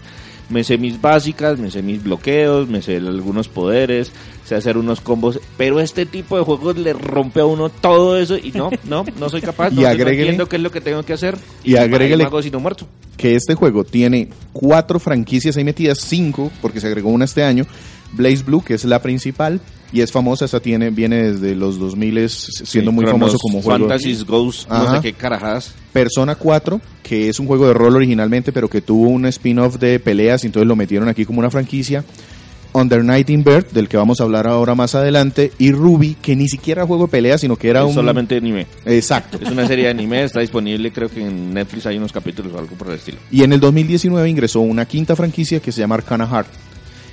Speaker 3: Me sé mis básicas, me sé mis bloqueos, me sé algunos poderes, sé hacer unos combos, pero este tipo de juegos le rompe a uno todo eso y no, no, no soy capaz,
Speaker 2: Y
Speaker 3: no,
Speaker 2: agréguele-
Speaker 3: entiendo qué es lo que tengo que hacer
Speaker 2: y agréguele-
Speaker 3: me hago sino muerto.
Speaker 2: que este juego tiene cuatro franquicias ahí metidas, cinco, porque se agregó una este año. Blaze Blue, que es la principal, y es famosa, esta tiene, viene desde los 2000 siendo
Speaker 3: Sí,
Speaker 2: muy famoso como juego.
Speaker 3: Fantasies Ghost, no sé qué carajas.
Speaker 2: Persona 4, que es un juego de rol originalmente, pero que tuvo un spin-off de peleas, y entonces lo metieron aquí como una franquicia. Under Night in Bird, del que vamos a hablar ahora más adelante, y Ruby, que ni siquiera era juego de peleas, sino que era
Speaker 3: Es
Speaker 2: un...
Speaker 3: solamente anime.
Speaker 2: Exacto.
Speaker 3: Es una serie de anime, está disponible, creo que en Netflix hay unos capítulos o algo por el estilo.
Speaker 2: Y en el 2019 ingresó una quinta franquicia que se llama Arcana Heart,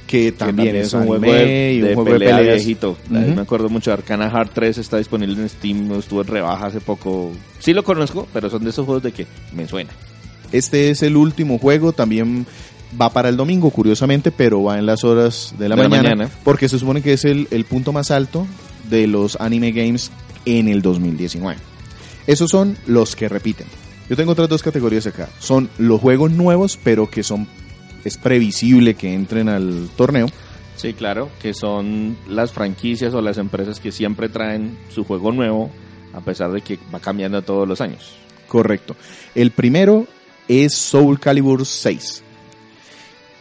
Speaker 2: que
Speaker 3: Que
Speaker 2: también, es un
Speaker 3: juego de,
Speaker 2: y un
Speaker 3: de
Speaker 2: juego
Speaker 3: pelea
Speaker 2: de peleas.
Speaker 3: viejito.
Speaker 2: Ujú.
Speaker 3: Me acuerdo mucho de Arcana Heart 3, está disponible en Steam, estuvo en rebaja hace poco. Sí lo conozco, pero son de esos juegos de que me suena.
Speaker 2: Este es el último juego, también va para el domingo, curiosamente, pero va en las horas de la,
Speaker 3: De la
Speaker 2: mañana,
Speaker 3: mañana.
Speaker 2: porque se supone que es el, el punto más alto de los anime games en el 2019. Esos son los que repiten. Yo tengo otras dos categorías acá. Son los juegos nuevos, pero que son es previsible que entren al torneo.
Speaker 3: Sí, claro, que son las franquicias o las empresas que siempre traen su juego nuevo, a pesar de que va cambiando todos los años.
Speaker 2: Correcto. El primero es Soul Calibur 6.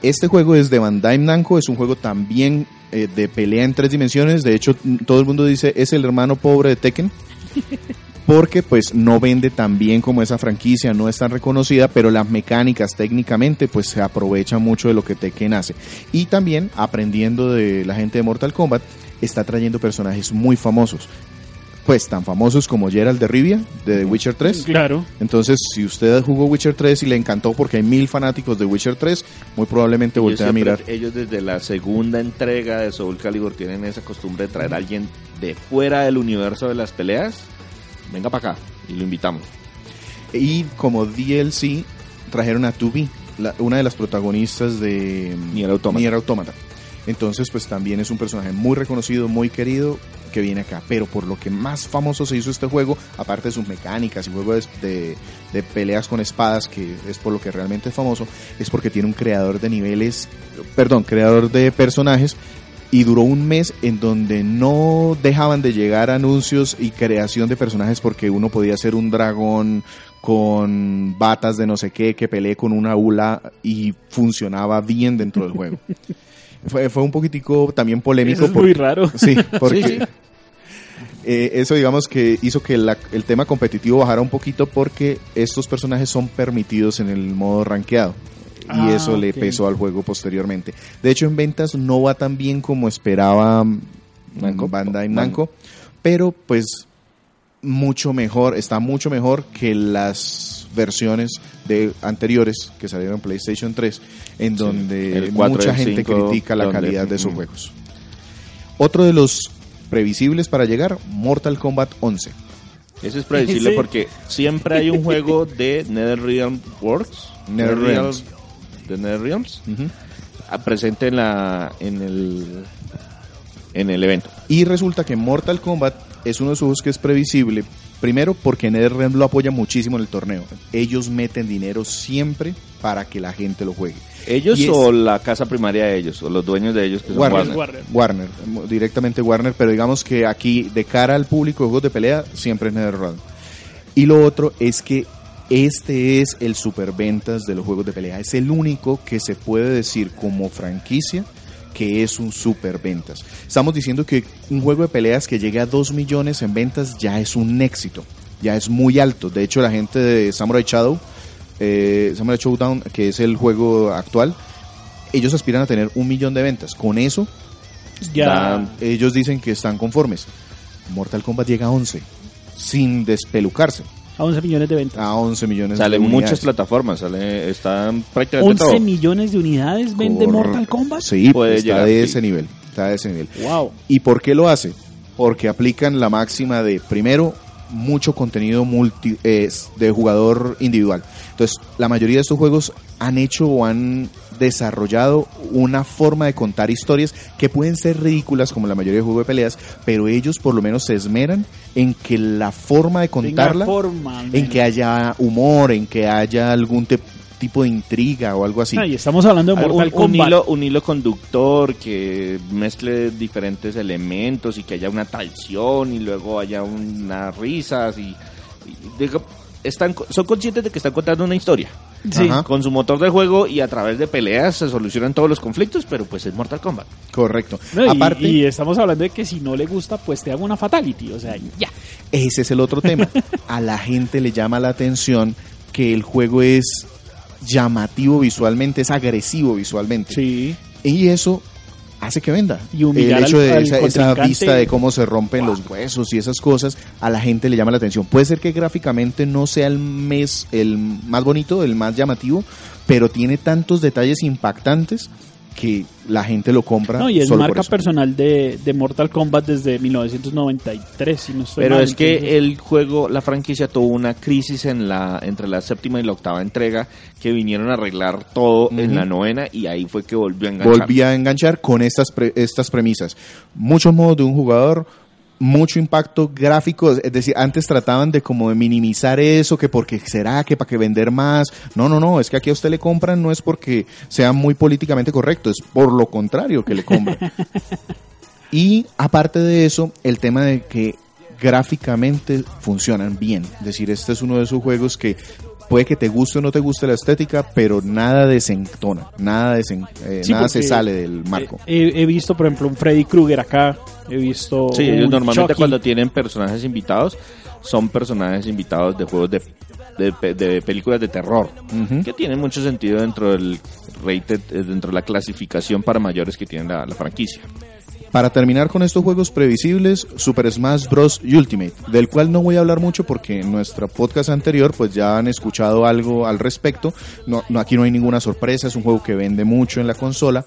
Speaker 2: Este juego es de Bandai Namco, es un juego también eh, de pelea en tres dimensiones. De hecho, todo el mundo dice es el hermano pobre de Tekken. Porque pues no vende tan bien como esa franquicia, no es tan reconocida, pero las mecánicas técnicamente pues se aprovecha mucho de lo que Tekken hace. Y también aprendiendo de la gente de Mortal Kombat, está trayendo personajes muy famosos. Pues tan famosos como Geralt de Rivia, de The Witcher 3.
Speaker 1: Claro.
Speaker 2: Entonces, si usted jugó Witcher 3 y le encantó porque hay mil fanáticos de Witcher 3, muy probablemente voltea a mirar.
Speaker 3: Ellos desde la segunda entrega de Soul Calibur tienen esa costumbre de traer a alguien de fuera del universo de las peleas. Venga para acá y lo invitamos.
Speaker 2: Y como DLC, trajeron a Tubi, la- una de las protagonistas de mm,
Speaker 3: Nier Automata.
Speaker 2: Nier Automata. Entonces, pues también es un personaje muy reconocido, muy querido, que viene acá. Pero por lo que más famoso se hizo este juego, aparte de sus mecánicas y juegos de, de- de peleas con espadas, que es por lo que realmente es famoso, es porque tiene un creador de niveles, perdón, creador de personajes. Y duró un mes en donde no dejaban de llegar anuncios y creación de personajes porque uno podía ser un dragón con batas de no sé qué que peleé con una ula y funcionaba bien dentro del juego. Fue, fue un poquitico también polémico.
Speaker 1: Eso es
Speaker 2: por-
Speaker 1: muy raro.
Speaker 2: Sí, porque
Speaker 3: Sí,
Speaker 2: eh, eso digamos que hizo que la- el tema competitivo bajara un poquito porque estos personajes son permitidos en el modo rankeado. Y
Speaker 1: Ah,
Speaker 2: eso le pesó al juego posteriormente. De hecho, en ventas no va tan bien como esperaba mm,
Speaker 3: Namco.
Speaker 2: Bandai
Speaker 3: Ban-
Speaker 2: Namco, pero pues mucho mejor, está mucho mejor que las versiones de anteriores que salieron en PlayStation 3, en donde
Speaker 3: el 4 y
Speaker 2: mucha gente
Speaker 3: 5,
Speaker 2: critica la
Speaker 3: donde-
Speaker 2: calidad de sus
Speaker 3: mm.
Speaker 2: juegos. Otro de los previsibles para llegar, Mortal Kombat 11.
Speaker 3: Eso es predecible
Speaker 1: Sí.
Speaker 3: porque siempre hay un juego de NetherRealm Works.
Speaker 2: NetherRealms.
Speaker 3: De NetherRealms. Ah, Presente en la en el en el evento.
Speaker 2: Y resulta que Mortal Kombat es uno de esos juegos que es previsible, primero porque NetherRealm lo apoya muchísimo en el torneo. Ellos meten dinero siempre para que la gente lo juegue.
Speaker 3: Ellos
Speaker 2: es-
Speaker 3: o la casa primaria de ellos o los dueños de ellos que son
Speaker 2: Warner.
Speaker 3: Warner.
Speaker 1: Warner.
Speaker 2: Mo- directamente Warner, pero digamos que aquí de cara al público de juegos de pelea siempre es NetherRealm. Y lo otro es que este es el superventas de los juegos de pelea. Es el único que se puede decir como franquicia que es un superventas. Estamos diciendo que un juego de peleas que llegue a 2 millones en ventas ya es un éxito, ya es muy alto. De hecho, la gente de Samurai Shadow, eh, Samurai Showdown, que es el juego actual, ellos aspiran a tener un millón de ventas. Con eso,
Speaker 1: Ya.
Speaker 2: Ellos dicen que están conformes. Mortal Kombat llega a 11, sin despelucarse,
Speaker 1: A 11 millones de ventas.
Speaker 2: a 11 millones
Speaker 3: Salen
Speaker 2: de
Speaker 3: muchas
Speaker 2: unidades.
Speaker 3: plataformas, sale, están prácticamente
Speaker 1: 11
Speaker 3: todo.
Speaker 1: millones de unidades vende. Mortal Kombat.
Speaker 2: Sí,
Speaker 3: Puede
Speaker 2: está
Speaker 3: llegar,
Speaker 2: de
Speaker 3: sí.
Speaker 2: ese nivel, está de ese nivel.
Speaker 1: Wow.
Speaker 2: ¿Y por qué lo hace? Porque aplican la máxima de, primero, mucho contenido multi, eh, de jugador individual. Entonces, la mayoría de estos juegos han hecho o han desarrollado una forma de contar historias que pueden ser ridículas como la mayoría de juegos de peleas, pero ellos por lo menos se esmeran en que la forma de contarla,
Speaker 1: forma,
Speaker 2: en que haya humor, en que haya algún te- tipo de intriga o algo así.
Speaker 1: Ah, y estamos hablando de Mortal
Speaker 3: un,
Speaker 1: Kombat.
Speaker 3: hilo, un hilo conductor que mezcle diferentes elementos y que haya una traición y luego haya unas risas y, y digo, están, son conscientes de que están contando una historia
Speaker 1: Sí.
Speaker 2: Ajá.
Speaker 3: con su motor de juego y a través de peleas se solucionan todos los conflictos, pero pues es Mortal Kombat.
Speaker 2: Correcto.
Speaker 1: No, y,
Speaker 2: Aparte,
Speaker 1: y estamos hablando de que si no le gusta, pues te hago una fatality. O sea, ya.
Speaker 2: Ese es el otro tema. A la gente le llama la atención que el juego es llamativo visualmente, es agresivo visualmente.
Speaker 1: Sí.
Speaker 2: Y eso hace que venda.
Speaker 1: Y humillar
Speaker 2: el hecho de
Speaker 1: al
Speaker 2: esa, vista de cómo se rompen los huesos y esas cosas, a la gente le llama la atención. Puede ser que gráficamente no sea el, mes, el más bonito, el más llamativo, pero tiene tantos detalles impactantes que la gente lo compra.
Speaker 1: No, y es marca personal de, de Mortal Kombat desde 1993, si no estoy
Speaker 3: Pero
Speaker 1: mal,
Speaker 3: es que
Speaker 1: entonces-
Speaker 3: el juego, la franquicia tuvo una crisis en la entre la séptima y la octava entrega que vinieron a arreglar todo en la novena y ahí fue que volvió a enganchar.
Speaker 2: volví a enganchar con estas, pre- estas premisas. Muchos modos de un jugador, mucho impacto gráfico, es decir, antes trataban de como de minimizar eso, que porque será que para que vender más. No, no, no, es que aquí a usted le compran no es porque sea muy políticamente correcto, es por lo contrario que le compran. y aparte de eso, el tema de que gráficamente funcionan bien. Es decir, este es uno de esos juegos que puede que te guste o no te guste la estética, pero nada desentona, nada, desen- eh,
Speaker 1: Sí,
Speaker 2: nada se sale del marco.
Speaker 1: He, he visto, por ejemplo, un Freddy Krueger acá. He visto.
Speaker 3: Sí, ellos normalmente
Speaker 1: Chucky.
Speaker 3: cuando tienen personajes invitados, son personajes invitados de juegos de, de, pe- de películas de terror, que tienen mucho sentido dentro del rated, eh, dentro de la clasificación para mayores que tiene la, la franquicia.
Speaker 2: Para terminar con estos juegos previsibles, Super Smash Bros. Ultimate, del cual no voy a hablar mucho porque en nuestro podcast anterior pues ya han escuchado algo al respecto. No, aquí no hay ninguna sorpresa, es un juego que vende mucho en la consola.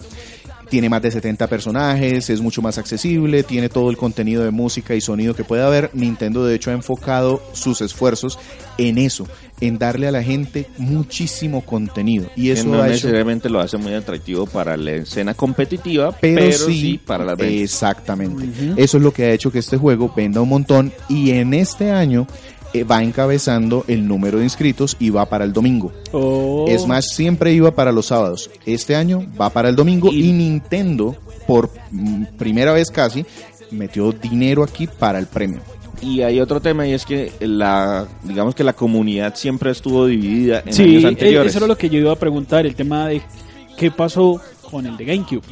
Speaker 2: Tiene más de 70 personajes, es mucho más accesible, tiene todo el contenido de música y sonido que puede haber. Nintendo de hecho ha enfocado sus esfuerzos en eso, en darle a la gente muchísimo contenido. Y
Speaker 3: Que
Speaker 2: eso
Speaker 3: no
Speaker 2: hecho
Speaker 3: necesariamente lo hace muy atractivo para la escena competitiva,
Speaker 2: pero,
Speaker 3: pero,
Speaker 2: sí,
Speaker 3: sí, para las ventas.
Speaker 2: Exactamente. Eso es lo que ha hecho que este juego venda un montón y en este año eh, va encabezando el número de inscritos y va para el domingo.
Speaker 1: Oh.
Speaker 2: Smash siempre iba para los sábados. Este año va para el domingo y,
Speaker 3: Y-
Speaker 2: Nintendo, por mm, primera vez casi, metió dinero aquí para el premio.
Speaker 3: Y hay otro tema y es que la, digamos que la comunidad siempre estuvo dividida en
Speaker 1: Sí,
Speaker 3: años
Speaker 1: eh,
Speaker 3: anteriores.
Speaker 1: eso era lo que yo iba a preguntar. El tema de qué pasó con el de GameCube.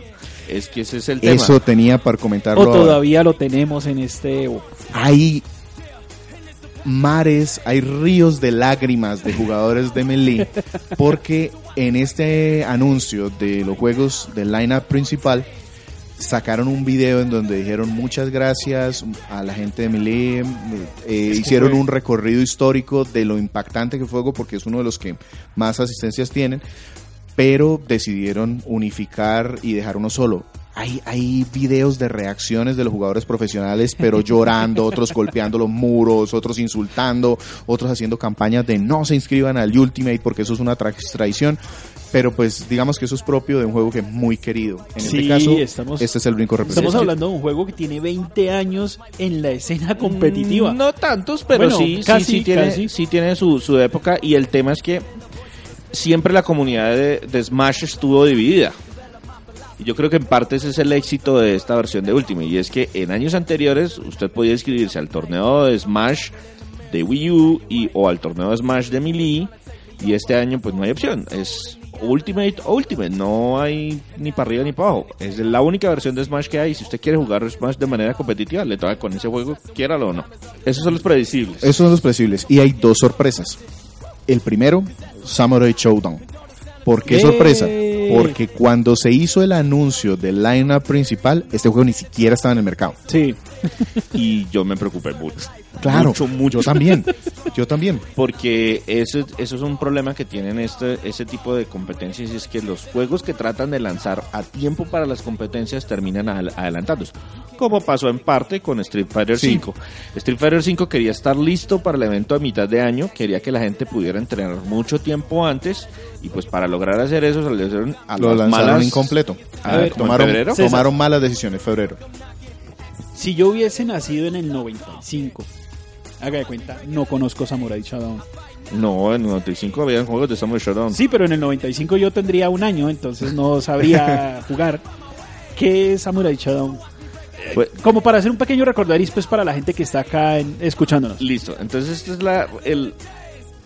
Speaker 3: Es que ese es el tema.
Speaker 2: Eso tenía para comentarlo.
Speaker 1: O
Speaker 2: ahora.
Speaker 1: todavía lo tenemos en este.
Speaker 2: Hay mares, hay ríos de lágrimas de jugadores de Melee, porque en este anuncio de los juegos del lineup principal sacaron un video en donde dijeron muchas gracias a la gente de Melee, eh, hicieron un recorrido histórico de lo impactante que fue porque es uno de los que más asistencias tienen, pero decidieron unificar y dejar uno solo. Hay, hay videos de reacciones de los jugadores profesionales, pero llorando, otros golpeando los muros, otros insultando, otros haciendo campañas de no se inscriban al Ultimate porque eso es una tra- traición. Pero pues digamos que eso es propio de un juego que es muy querido. En
Speaker 1: Sí,
Speaker 2: este caso,
Speaker 1: estamos-
Speaker 2: este es el único representante.
Speaker 1: Estamos hablando de un juego que tiene 20 años en la escena competitiva.
Speaker 3: Mm, No tantos, pero
Speaker 1: Bueno,
Speaker 3: sí, sí,
Speaker 1: casi,
Speaker 3: sí tiene,
Speaker 1: casi.
Speaker 3: sí tiene su, su época y el tema es que siempre la comunidad de, de Smash estuvo dividida. Y yo creo que en parte ese es el éxito de esta versión de Ultimate. Y es que en años anteriores usted podía inscribirse al torneo de Smash de Wii U y, o al torneo de Smash de Melee. Y este año pues no hay opción. Es Ultimate Ultimate. No hay ni para arriba ni para abajo. Es la única versión de Smash que hay. Si usted quiere jugar Smash de manera competitiva, le toca con ese juego, quiéralo o no. Esos son los predecibles.
Speaker 2: Esos son los predecibles. Y hay dos sorpresas. El primero, Samurai Showdown. ¿Por qué
Speaker 1: ¡Eh!
Speaker 2: sorpresa? Porque cuando se hizo el anuncio del lineup principal, este juego ni siquiera estaba en el mercado.
Speaker 1: Sí.
Speaker 3: Y yo me preocupé mucho.
Speaker 2: Claro,
Speaker 3: Mucho, mucho.
Speaker 2: yo también. Yo también.
Speaker 3: Porque eso, eso es un problema que tienen este, ese tipo de competencias y es que los juegos que tratan de lanzar a tiempo para las competencias terminan adel- adelantándose. Como pasó en parte con Street Fighter
Speaker 2: Sí.
Speaker 3: 5. Street Fighter 5 quería estar listo para el evento a mitad de año, quería que la gente pudiera entrenar mucho tiempo antes y pues para lograr hacer eso se le hicieron a
Speaker 2: Lo
Speaker 3: las
Speaker 2: lanzaron
Speaker 3: malas-
Speaker 2: incompleto.
Speaker 3: A ver, ¿como en
Speaker 2: tomaron,
Speaker 3: febrero?
Speaker 2: tomaron malas decisiones febrero.
Speaker 1: Si yo hubiese nacido en el 95, haga de cuenta, no conozco Samurai Shodown.
Speaker 3: No, en 95 habían juegos de Samurai Shodown.
Speaker 1: Sí, pero en el 95 yo tendría un año, entonces no sabría jugar. ¿Qué es Samurai Shodown?
Speaker 3: Fue-
Speaker 1: Como para hacer un pequeño recordaris pues para la gente que está acá en- escuchándonos.
Speaker 3: Listo, entonces este es la, el,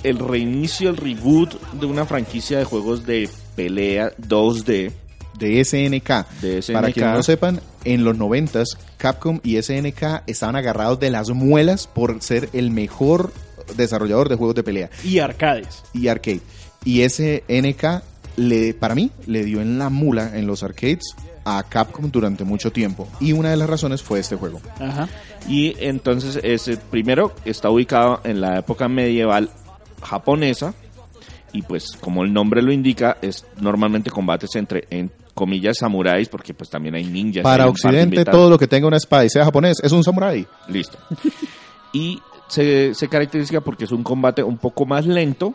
Speaker 3: el reinicio, el reboot de una franquicia de juegos de pelea 2D.
Speaker 2: De SNK.
Speaker 3: De SNK.
Speaker 2: Para quienes no lo sepan, en los 90 Capcom y SNK estaban agarrados de las muelas por ser el mejor desarrollador de juegos de pelea
Speaker 1: Y arcades.
Speaker 2: y arcade. Y SNK, le, para mí, le dio en la mula en los arcades a Capcom durante mucho tiempo. Y una de las razones fue este juego.
Speaker 1: Ajá.
Speaker 3: Y entonces ese primero está ubicado en la época medieval japonesa. Y pues como el nombre lo indica, es normalmente combates entre, en comillas, samuráis, porque pues también hay ninjas.
Speaker 2: Para
Speaker 3: hay
Speaker 2: Occidente, todo lo que tenga una espada y sea japonés es un samurái.
Speaker 3: Listo. Y se, se caracteriza porque es un combate un poco más lento,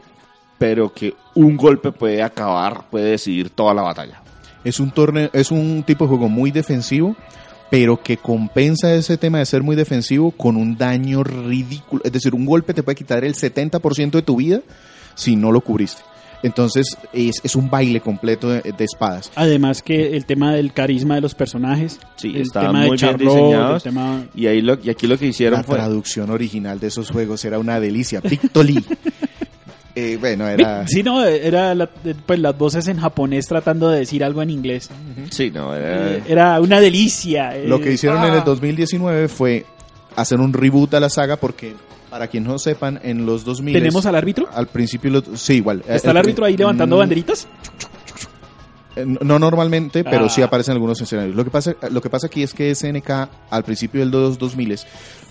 Speaker 3: pero que un golpe puede acabar, puede decidir toda la batalla.
Speaker 2: Es un torneo, es un tipo de juego muy defensivo, pero que compensa ese tema de ser muy defensivo con un daño ridículo. Es decir, un golpe te puede quitar el 70% de tu vida si no lo cubriste. Entonces es, es un baile completo de, de espadas.
Speaker 1: Además que el tema del carisma de los personajes.
Speaker 3: Sí,
Speaker 1: el tema
Speaker 3: muy
Speaker 1: de
Speaker 3: bien
Speaker 1: Charlotte,
Speaker 3: diseñados.
Speaker 1: el tema...
Speaker 3: Y, ahí lo, y aquí lo que hicieron
Speaker 2: La
Speaker 3: fue...
Speaker 2: traducción original de esos juegos era una delicia. Pictoli. Eh, bueno, era...
Speaker 1: Sí, no, era la- pues las voces en japonés tratando de decir algo en inglés.
Speaker 3: Sí, no, era...
Speaker 1: Eh, Era una delicia.
Speaker 2: Lo
Speaker 1: eh.
Speaker 2: que hicieron en
Speaker 1: Ah.
Speaker 2: el 2019 fue hacer un reboot a la saga porque, para quien no sepan, en los 2000...
Speaker 1: ¿Tenemos al árbitro?
Speaker 2: Al principio, lo- sí, igual.
Speaker 1: ¿Está el árbitro ahí levantando
Speaker 2: Mm,
Speaker 1: banderitas?
Speaker 2: Eh, No normalmente, pero
Speaker 1: Ah.
Speaker 2: sí aparece en algunos escenarios. Lo que pasa, lo que pasa aquí es que SNK al principio del 2000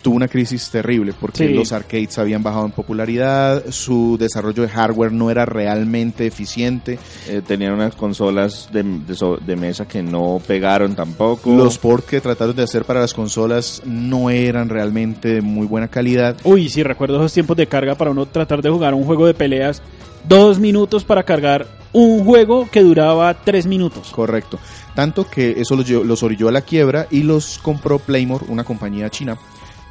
Speaker 2: tuvo una crisis terrible porque
Speaker 1: Sí.
Speaker 2: los arcades habían bajado en popularidad, su desarrollo de hardware no era realmente eficiente,
Speaker 3: eh, tenían unas consolas de, de so- de mesa que no pegaron tampoco.
Speaker 2: los ports que trataron de hacer para las consolas no eran realmente de muy buena calidad.
Speaker 1: Uy, sí, recuerdo esos tiempos de carga para uno tratar de jugar un juego de peleas. Dos minutos para cargar un juego que duraba tres minutos.
Speaker 2: Correcto. Tanto que eso los, llevó- los orilló a la quiebra y los compró Playmore, una compañía china,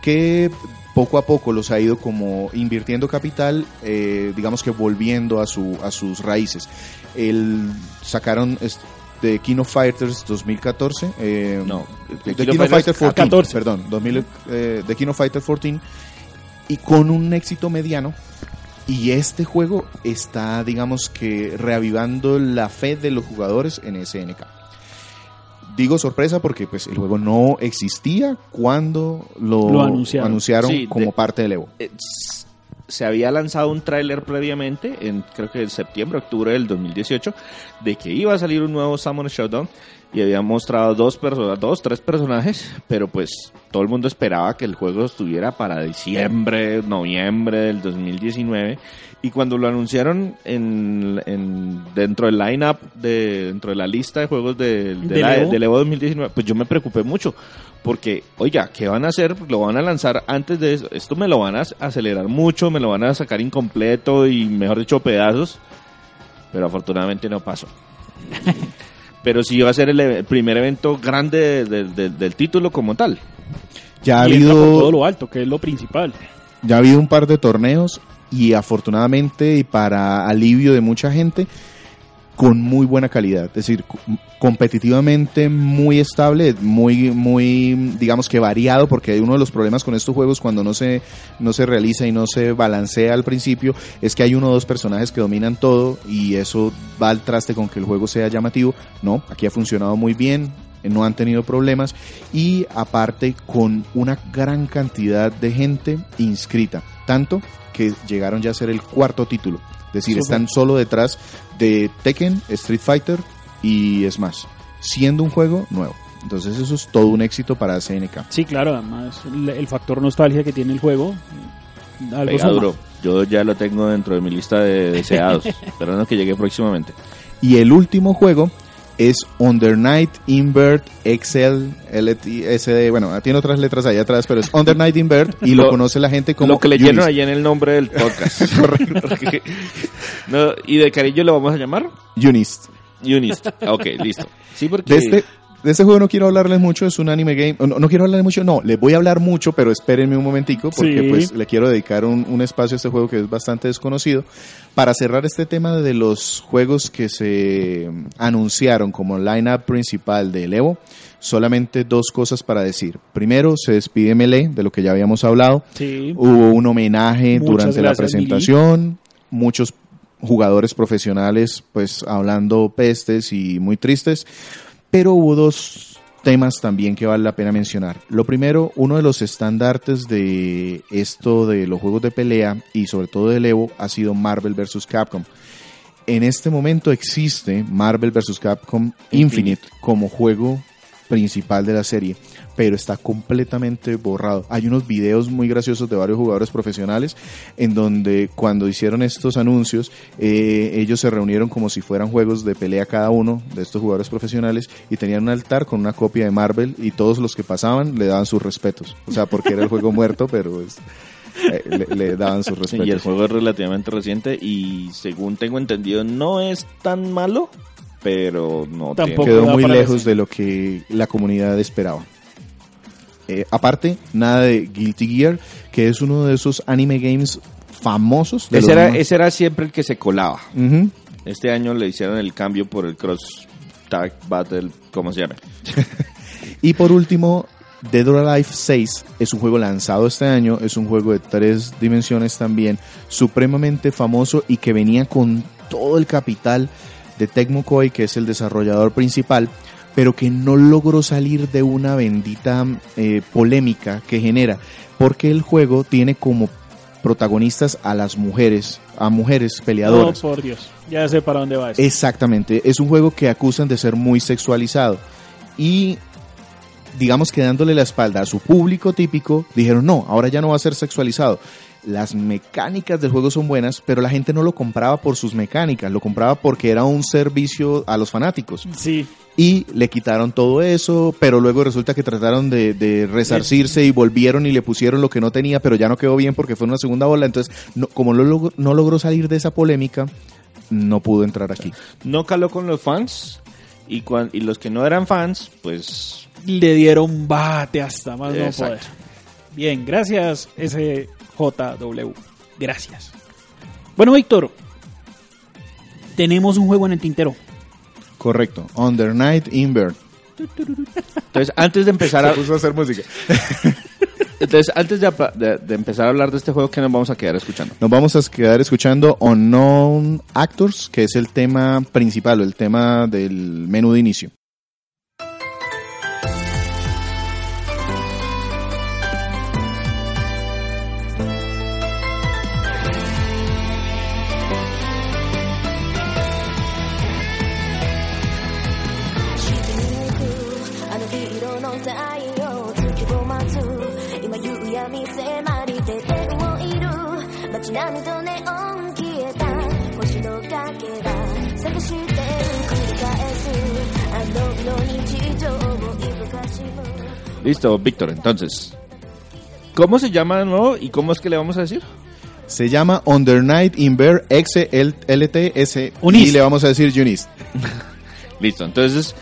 Speaker 2: que poco a poco los ha ido como invirtiendo capital, eh, digamos que volviendo a, su, a sus raíces. El, sacaron de King of Fighters 2014. eh,
Speaker 3: No,
Speaker 2: de
Speaker 3: of
Speaker 2: of Fighter
Speaker 3: Fighters
Speaker 2: 14,
Speaker 1: 14.
Speaker 2: perdón, 2000, eh, de King of Fighter 14 y con un éxito mediano. Y este juego está, digamos que, reavivando la fe de los jugadores en SNK. Digo sorpresa porque pues el juego no existía cuando lo,
Speaker 1: Lo anunciaron.
Speaker 2: anunciaron
Speaker 3: Sí,
Speaker 2: como
Speaker 3: de-
Speaker 2: parte del Evo.
Speaker 3: Eh, se había lanzado un tráiler previamente, en creo que en septiembre, octubre del 2018, de que iba a salir un nuevo Summon Showdown y había mostrado dos personas, dos, tres personajes, pero pues todo el mundo esperaba que el juego estuviera para diciembre, noviembre del 2019 y cuando lo anunciaron en, en- dentro del lineup de dentro de la lista de juegos de, de
Speaker 1: ¿Del
Speaker 3: la-
Speaker 1: Evo?
Speaker 3: del Evo 2019, pues yo me preocupé mucho porque, oiga, ¿qué van a hacer? Lo van a lanzar antes de eso. Esto me lo van a acelerar mucho, me lo van a sacar incompleto y, mejor dicho, pedazos. Pero afortunadamente no pasó. Pero sí va a ser el, e- el primer evento grande de- de- de- del título como tal.
Speaker 2: Ya ha
Speaker 1: y entra por todo
Speaker 2: habido,
Speaker 1: lo alto, que es lo principal.
Speaker 2: ya ha habido un par de torneos y afortunadamente y para alivio de mucha gente con muy buena calidad, es decir, co- competitivamente muy estable, muy muy digamos que variado porque uno de los problemas con estos juegos cuando no se no se realiza y no se balancea al principio es que hay uno o dos personajes que dominan todo y eso va al traste con que el juego sea llamativo. No, aquí ha funcionado muy bien, no han tenido problemas y aparte con una gran cantidad de gente inscrita, tanto que llegaron ya a ser el cuarto título. Es decir, están solo detrás de Tekken, Street Fighter y Smash, siendo un juego nuevo. Entonces eso es todo un éxito para SNK.
Speaker 1: Sí, claro, además el, factor nostalgia que tiene el juego. Algo
Speaker 3: Pega duro. Yo ya lo tengo dentro de mi lista de deseados. esperando que llegue próximamente.
Speaker 2: Y el último juego es Under Night Invert XL LT, SD, bueno, tiene otras letras ahí atrás, pero es Under Night Invert y lo
Speaker 3: Lo-
Speaker 2: conoce la gente como
Speaker 3: lo que leyeron
Speaker 2: Unist.
Speaker 3: allí en el nombre del podcast. Porque- no, ¿Y de cariño lo vamos a llamar?
Speaker 2: Unist.
Speaker 3: Unist. Ok, listo. Sí, porque...
Speaker 2: de este juego no quiero hablarles mucho, es un anime game. No, no quiero hablarles mucho, no, les voy a hablar mucho, pero espérenme un momentico porque
Speaker 1: Sí.
Speaker 2: pues le quiero dedicar un, un espacio a este juego que es bastante desconocido. Para cerrar este tema de los juegos que se anunciaron como line-up principal del Evo, solamente dos cosas para decir. Primero, se despide Melee, de lo que ya habíamos hablado.
Speaker 1: Sí.
Speaker 2: Hubo un homenaje
Speaker 1: Muchas
Speaker 2: durante la presentación, muchos jugadores profesionales pues hablando pestes y muy tristes, pero hubo dos temas también que vale la pena mencionar. Lo primero, uno de los estandartes de esto de los juegos de pelea y sobre todo del Evo ha sido Marvel vs. Capcom. En este momento existe Marvel vs. Capcom Infinite como juego principal de la serie, pero está completamente borrado. Hay unos videos muy graciosos de varios jugadores profesionales en donde cuando hicieron estos anuncios, eh, ellos se reunieron como si fueran juegos de pelea cada uno de estos jugadores profesionales y tenían un altar con una copia de Marvel y todos los que pasaban le daban sus respetos. O sea, porque era el juego muerto, pero eh, le, le daban sus respetos.
Speaker 3: y el juego es relativamente reciente y según tengo entendido no es tan malo, pero no
Speaker 1: Tampoco.
Speaker 2: quedó muy lejos
Speaker 1: decir.
Speaker 2: de lo que la comunidad esperaba. Eh, aparte, nada de Guilty Gear, que es uno de esos anime games famosos. De
Speaker 3: Ese era, ese era siempre el que se colaba. Este año le hicieron el cambio por el Cross Tag Battle, ¿cómo se llama?
Speaker 2: Y por último, Dead or Alive 6 es un juego lanzado este año, es un juego de tres dimensiones también, supremamente famoso y que venía con todo el capital de Tecmo Koei, que es el desarrollador principal, pero que no logró salir de una bendita eh, polémica que genera, porque el juego tiene como protagonistas a las mujeres, a mujeres peleadoras.
Speaker 1: Oh, por Dios. Ya sé para dónde va eso.
Speaker 2: Exactamente, es un juego que acusan de ser muy sexualizado. Y digamos que dándole la espalda a su público típico, dijeron, no, ahora ya no va a ser sexualizado. Las mecánicas del juego son buenas, pero la gente no lo compraba por sus mecánicas, lo compraba porque era un servicio a los fanáticos.
Speaker 1: Sí.
Speaker 2: Y le quitaron todo eso, pero luego resulta que trataron de, de resarcirse y volvieron y le pusieron lo que no tenía, pero ya no quedó bien porque fue una segunda ola. Entonces, no, como no logró, no logró salir de esa polémica, no pudo entrar aquí.
Speaker 3: No caló con los fans y, cuan- y los que no eran fans, pues
Speaker 1: Le dieron bate hasta más no poder. Bien, gracias SJW. Gracias. Bueno, Víctor. Tenemos un juego en el tintero.
Speaker 2: Correcto. Under Night Invert.
Speaker 3: entonces antes de empezar a,
Speaker 2: puso a hacer música.
Speaker 3: entonces antes de, de- de empezar a hablar de este juego que nos vamos a quedar escuchando.
Speaker 2: Nos vamos a quedar escuchando Unknown Actors, que es el tema principal o el tema del menú de inicio.
Speaker 3: Listo, Víctor, entonces. ¿Cómo se llama de nuevo y cómo es que le vamos a decir?
Speaker 2: Se llama Under Night Invert XLTS
Speaker 1: Unis.
Speaker 2: y le vamos a decir Unis.
Speaker 3: Listo, entonces,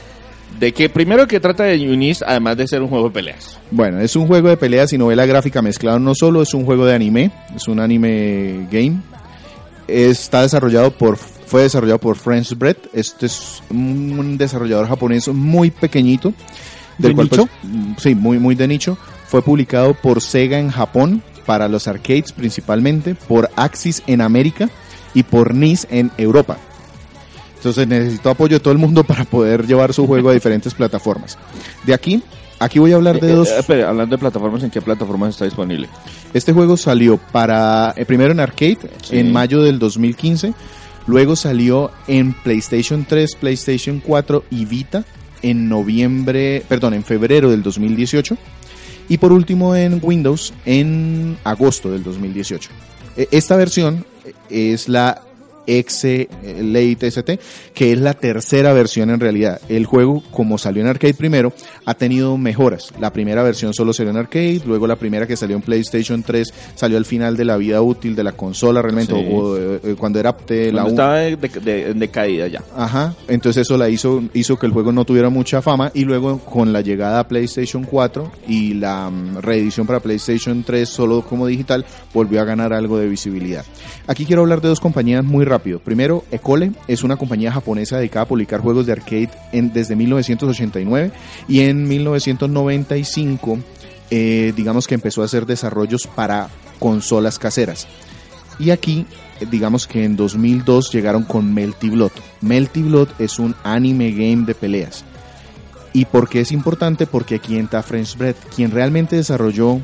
Speaker 3: ¿de qué primero que trata de Unis, además de ser un juego de peleas?
Speaker 2: Bueno, es un juego de peleas y novela gráfica mezclado no solo, es un juego de anime, es un anime game. Está desarrollado por, fue desarrollado por French Bread. Este es un desarrollador japonés muy pequeñito.
Speaker 1: ¿De
Speaker 2: cual,
Speaker 1: nicho?
Speaker 2: pues, sí, muy, muy de nicho. Fue publicado por Sega en Japón, para los arcades principalmente, por Axis en América y por NIS en Europa. Entonces necesitó apoyo de todo el mundo para poder llevar su juego a diferentes plataformas. De aquí, aquí voy a hablar de
Speaker 3: Eh,
Speaker 2: dos.
Speaker 3: eh, hablando de plataformas, ¿en qué plataformas está disponible?
Speaker 2: Este juego salió para eh, primero en arcade
Speaker 3: Sí.
Speaker 2: en mayo del 2015, luego salió en PlayStation 3, PlayStation 4 y Vita en noviembre, perdón, en febrero del 2018 y por último en Windows en agosto del 2018. Eh, Esta versión eh, es la X eh, Late ST, que es la tercera versión en realidad. El juego, como salió en arcade primero, ha tenido mejoras. La primera versión solo salió en arcade, luego la primera que salió en PlayStation 3 salió al final de la vida útil de la consola realmente,
Speaker 3: Sí.
Speaker 2: o, o, eh, cuando era de la
Speaker 3: Cuando estaba de, de- de- en decaída ya.
Speaker 2: Ajá, entonces eso la hizo, hizo que el juego no tuviera mucha fama y luego con la llegada a PlayStation 4 y la mm, reedición para PlayStation 3 solo como digital volvió a ganar algo de visibilidad. Aquí quiero hablar de dos compañías muy Primero, Ecole es una compañía japonesa dedicada a publicar juegos de arcade en- desde 1989 y en 1995 eh, digamos que empezó a hacer desarrollos para consolas caseras. Y aquí, eh, digamos que en 2002 llegaron con Melty Blood. Melty Blood es un anime game de peleas. ¿Y por qué es importante? Porque aquí entra French Bread. Quien realmente desarrolló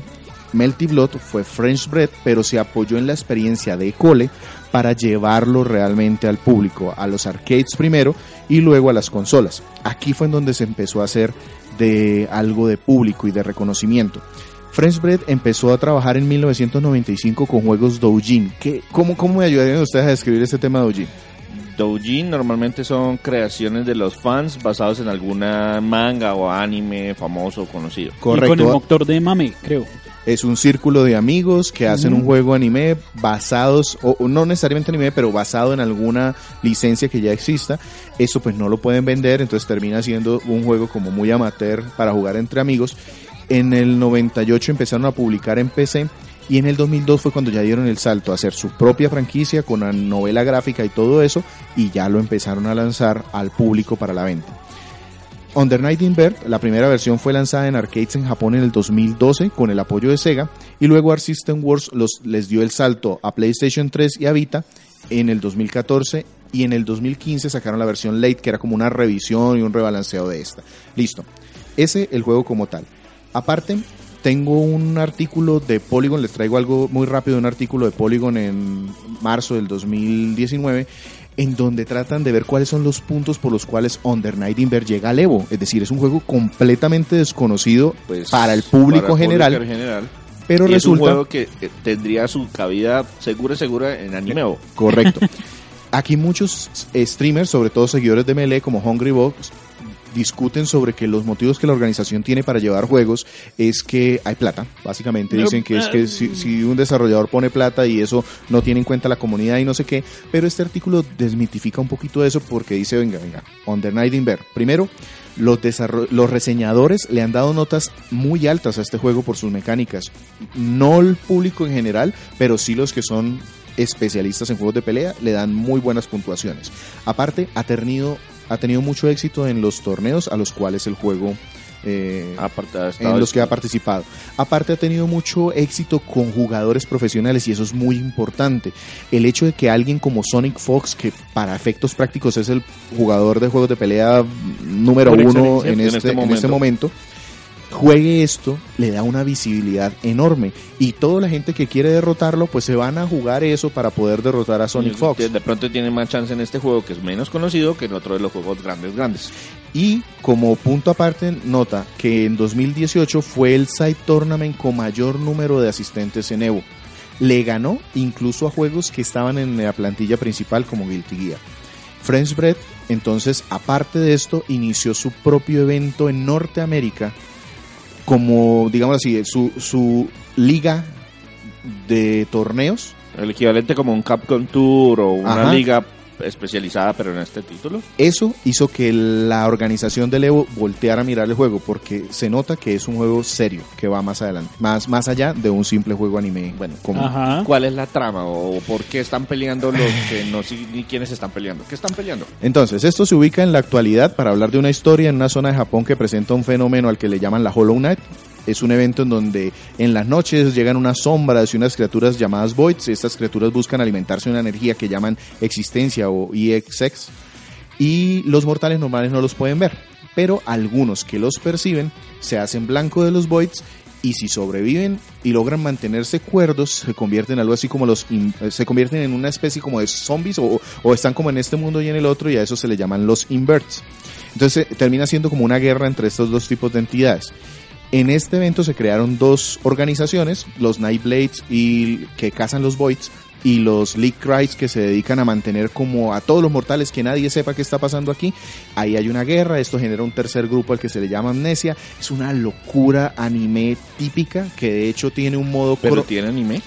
Speaker 2: Melty Blood fue French Bread, pero se apoyó en la experiencia de Cole para llevarlo realmente al público, a los arcades primero y luego a las consolas. Aquí fue en donde se empezó a hacer de algo de público y de reconocimiento. French Bread empezó a trabajar en 1995 con juegos Doujin. ¿Qué, cómo, ¿Cómo me ayudarían ustedes a describir este tema Doujin?
Speaker 3: Doujin normalmente son creaciones de los fans basados en alguna manga o anime famoso o conocido.
Speaker 1: Y con el motor de mame, creo.
Speaker 2: Es un círculo de amigos que hacen un juego anime basados, o o no necesariamente anime, pero basado en alguna licencia que ya exista. Eso pues no lo pueden vender, entonces termina siendo un juego como muy amateur para jugar entre amigos. En el 98 empezaron a publicar en PC y en el 2002 fue cuando ya dieron el salto a hacer su propia franquicia con una novela gráfica y todo eso y ya lo empezaron a lanzar al público para la venta. Under Night in la primera versión fue lanzada en arcades en Japón en el 2012 con el apoyo de Sega y luego Art System Works los, les dio el salto a PlayStation 3 y a Vita en el 2014 y en el 2015 sacaron la versión Late que era como una revisión y un rebalanceo de esta. Listo. Ese el juego como tal. Aparte, tengo un artículo de Polygon, les traigo algo muy rápido, un artículo de Polygon en marzo del 2019 en donde tratan de ver cuáles son los puntos por los cuales Under Night Inver llega al Evo. Es decir, es un juego completamente desconocido
Speaker 3: Pues,
Speaker 2: para el público
Speaker 3: para el
Speaker 2: general,
Speaker 3: público general.
Speaker 2: pero
Speaker 3: Y es un
Speaker 2: resulta...
Speaker 3: juego que eh, tendría su cabida segura, segura en Animeo.
Speaker 2: Correcto. Aquí muchos streamers, sobre todo seguidores de Melee como Hungry Box, discuten sobre que los motivos que la organización tiene para llevar juegos es que hay plata. Básicamente dicen que es que si, si un desarrollador pone plata y eso no tiene en cuenta la comunidad y no sé qué, pero este artículo desmitifica un poquito eso porque dice, venga, venga, Under Night Inver. Primero, los, los reseñadores le han dado notas muy altas a este juego por sus mecánicas. No el público en general, pero sí los que son especialistas en juegos de pelea le dan muy buenas puntuaciones. Aparte, ha tenido, ha tenido mucho éxito en los torneos a los cuales el juego eh,
Speaker 3: Aparte,
Speaker 2: en los que ha participado. Aparte ha tenido mucho éxito con jugadores profesionales y eso es muy importante. El hecho de que alguien como Sonic Fox, que para efectos prácticos es el jugador de juegos de pelea número uno en este,
Speaker 3: este
Speaker 2: en este momento, juegue esto, le da una visibilidad enorme. Y toda la gente que quiere derrotarlo, pues se van a jugar eso para poder derrotar a Sonic Fox.
Speaker 3: De, pronto tiene más chance en este juego que es menos conocido que en otro de los juegos grandes, grandes.
Speaker 2: Y como punto aparte, nota que en 2018 fue el side tournament con mayor número de asistentes en Evo. Le ganó incluso a juegos que estaban en la plantilla principal como Guilty Gear. French Bread, entonces, aparte de esto, inició su propio evento en Norteamérica como, digamos así, su, su liga de torneos
Speaker 3: El equivalente como un Capcom Tour o una
Speaker 2: Ajá.
Speaker 3: liga especializada, pero en este título.
Speaker 2: Eso hizo que la organización del Evo volteara a mirar el juego porque se nota que es un juego serio que va más adelante, más, más allá de un simple juego anime.
Speaker 3: Bueno.
Speaker 1: Ajá.
Speaker 3: ¿Cuál es la trama o por qué están peleando los que no sé ni quiénes están peleando? ¿Qué están peleando?
Speaker 2: Entonces, esto se ubica en la actualidad para hablar de una historia en una zona de Japón que presenta un fenómeno al que le llaman la Hollow Knight. Es un evento en donde en las noches llegan unas sombras y unas criaturas llamadas Voids. Estas criaturas buscan alimentarse de una energía que llaman existencia o EXX. Y los mortales normales no los pueden ver. Pero algunos que los perciben se hacen blanco de los Voids y si sobreviven y logran mantenerse cuerdos, se convierten en algo así como los eh, se convierten en una especie como de zombies o, o están como en este mundo y en el otro y a eso se le llaman los inverts. Entonces eh, termina siendo como una guerra entre estos dos tipos de entidades. En este evento se crearon dos organizaciones, los Nightblades y que cazan los Voids y los League Cries que se dedican a mantener como a todos los mortales que nadie sepa qué está pasando aquí. Ahí hay una guerra, esto genera un tercer grupo al que se le llama Amnesia. Es una locura anime típica que de hecho tiene un modo
Speaker 3: ¿Pero tiene anime?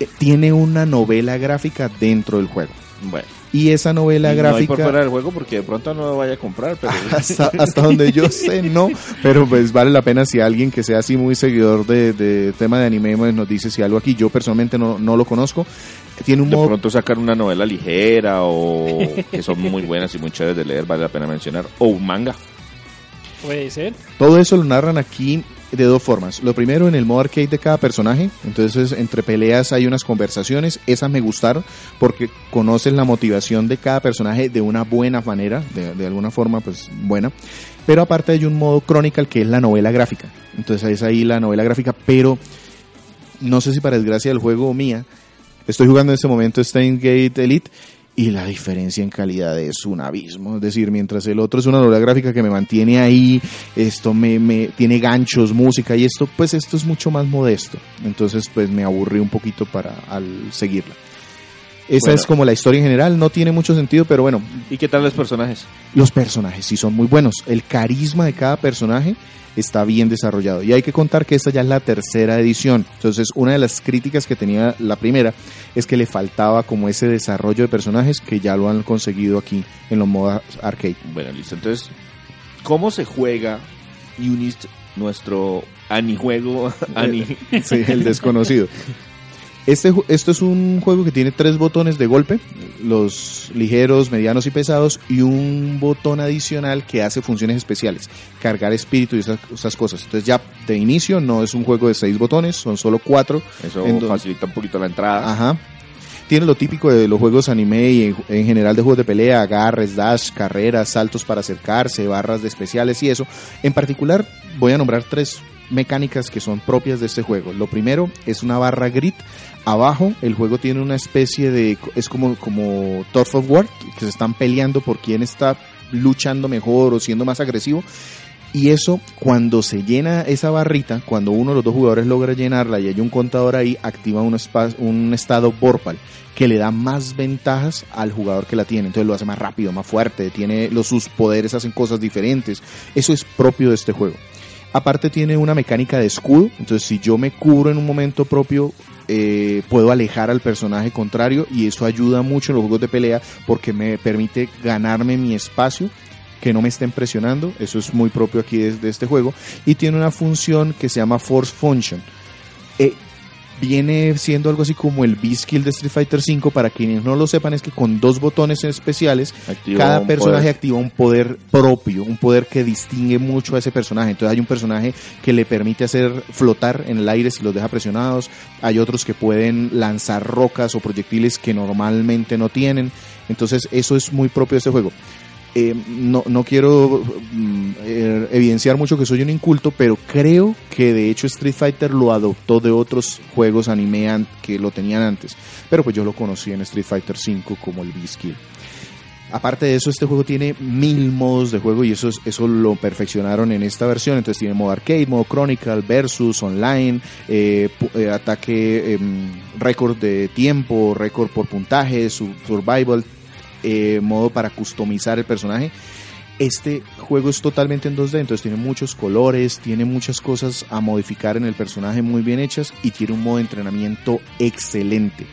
Speaker 2: eh, tiene una novela gráfica dentro del juego.
Speaker 3: Bueno,
Speaker 2: Y esa novela
Speaker 3: y no hay por
Speaker 2: gráfica
Speaker 3: fuera del juego porque de pronto no lo vaya a comprar, pero
Speaker 2: hasta, hasta donde yo sé, no. Pero pues vale la pena si alguien que sea así muy seguidor de, de tema de anime pues, nos dice si algo aquí. Yo personalmente no, no lo conozco. Tiene un
Speaker 3: de
Speaker 2: modo
Speaker 3: pronto sacar una novela ligera o que son muy buenas y muy chéveres de leer, vale la pena mencionar, o un manga.
Speaker 1: Puede ser.
Speaker 2: Todo eso lo narran aquí de dos formas. Lo primero en el modo arcade de cada personaje. Entonces entre peleas hay unas conversaciones. Esas me gustaron porque conoces la motivación de cada personaje de una buena manera, de, de alguna forma pues buena. Pero aparte hay un modo chronicle que es la novela gráfica. Entonces es ahí la novela gráfica, pero no sé si para desgracia del juego mía, estoy jugando en este momento Steingate Elite y la diferencia en calidad es un abismo. Es decir, mientras el otro es una novela gráfica que me mantiene ahí, esto me, me tiene ganchos, música y esto, pues esto es mucho más modesto. Entonces, pues me aburrí un poquito para al seguirla. Esa
Speaker 3: Bueno.
Speaker 2: es como la historia en general, no tiene mucho sentido, pero bueno,
Speaker 3: ¿Y qué tal los personajes?
Speaker 2: los personajes sí son muy buenos. El carisma de cada personaje está bien desarrollado. Y hay que contar que esta ya es la tercera edición. Entonces, una de las críticas que tenía la primera es que le faltaba como ese desarrollo de personajes que ya lo han conseguido aquí en los modos arcade.
Speaker 3: Bueno, listo. Entonces, ¿cómo se juega Unist, nuestro anijuego? Ani,
Speaker 2: Sí, el desconocido. Este, esto es un juego que tiene tres botones de golpe, los ligeros, medianos y pesados, y un botón adicional que hace funciones especiales, cargar espíritu y esas, esas cosas. Entonces ya de inicio no es un juego de seis botones, son solo cuatro.
Speaker 3: Eso
Speaker 2: en do-
Speaker 3: facilita un poquito la entrada.
Speaker 2: Ajá. Tiene lo típico de los juegos anime y en, en general de juegos de pelea, agarres, dash, carreras, saltos para acercarse, barras de especiales y eso. En particular voy a nombrar tres mecánicas que son propias de este juego. Lo primero es una barra grid. Abajo el juego tiene una especie de... es como, como Turf of War, que se están peleando por quién está luchando mejor o siendo más agresivo. Y eso, cuando se llena esa barrita, cuando uno de los dos jugadores logra llenarla y hay un contador ahí, activa un, espa- un estado Vorpal que le da más ventajas al jugador que la tiene. Entonces lo hace más rápido, más fuerte, tiene los, sus poderes hacen cosas diferentes. Eso es propio de este juego. Aparte tiene una mecánica de escudo, entonces si yo me cubro en un momento propio, eh, puedo alejar al personaje contrario y eso ayuda mucho en los juegos de pelea porque me permite ganarme mi espacio que no me estén presionando, eso es muy propio aquí de, este juego, y tiene una función que se llama Force Function. Eh, viene siendo algo así como el B-Skill de Street Fighter V, para quienes no lo sepan, es que con dos botones especiales,
Speaker 3: Activa
Speaker 2: cada personaje
Speaker 3: poder.
Speaker 2: activa un poder propio, un poder que distingue mucho a ese personaje. Entonces hay un personaje que le permite hacer flotar en el aire si los deja presionados, hay otros que pueden lanzar rocas o proyectiles que normalmente no tienen. Entonces eso es muy propio de este juego. Eh, no, no quiero mm, eh, evidenciar mucho que soy un inculto, pero creo que de hecho Street Fighter lo adoptó de otros juegos anime an- que lo tenían antes. Pero pues yo lo conocí en Street Fighter 5 como el B-Skill. Aparte de eso, este juego tiene mil modos de juego y eso, es- eso lo perfeccionaron en esta versión. Entonces tiene modo arcade, modo chronicle, versus, online, eh, eh, ataque, em, récord de tiempo, récord por puntaje, su- survival, eh, modo para customizar el personaje. Este juego es totalmente en 2D, entonces tiene muchos colores, tiene muchas cosas a modificar en el personaje muy bien hechas y tiene un modo de entrenamiento excelente.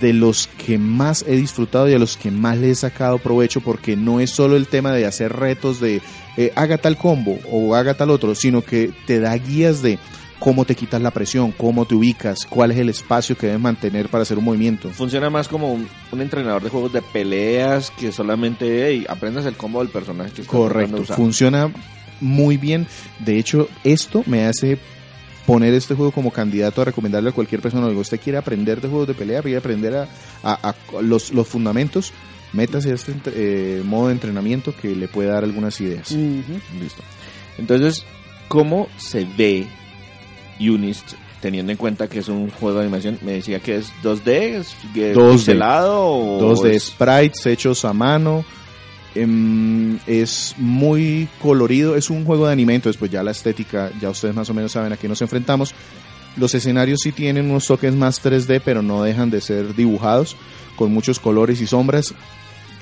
Speaker 2: De los que más he disfrutado y a los que más le he sacado provecho porque no es solo el tema de hacer retos de eh, haga tal combo o haga tal otro, sino que te da guías de cómo te quitas la presión, cómo te ubicas, cuál es el espacio que debes mantener para hacer un movimiento.
Speaker 3: Funciona más como un, un entrenador de juegos de peleas que solamente hey, aprendas el combo del personaje que
Speaker 2: Correcto, funciona muy bien. De hecho, esto me hace poner este juego como candidato a recomendarle a cualquier persona. Digo, usted quiere aprender de juegos de pelea, quiere aprender a, a- a los, los fundamentos, métase a este entre- eh, modo de entrenamiento que le puede dar algunas ideas.
Speaker 3: Listo. Entonces, ¿cómo se ve Unist teniendo en cuenta que es un juego de animación? Me decía que es 2D, es que
Speaker 2: 2D.
Speaker 3: pixelado o
Speaker 2: Dos de
Speaker 3: es-
Speaker 2: sprites hechos a mano. em, es muy colorido, es un juego de anime, entonces pues ya la estética, ya ustedes más o menos saben a qué nos enfrentamos. Los escenarios sí tienen unos toques más 3D, pero no dejan de ser dibujados con muchos colores y sombras.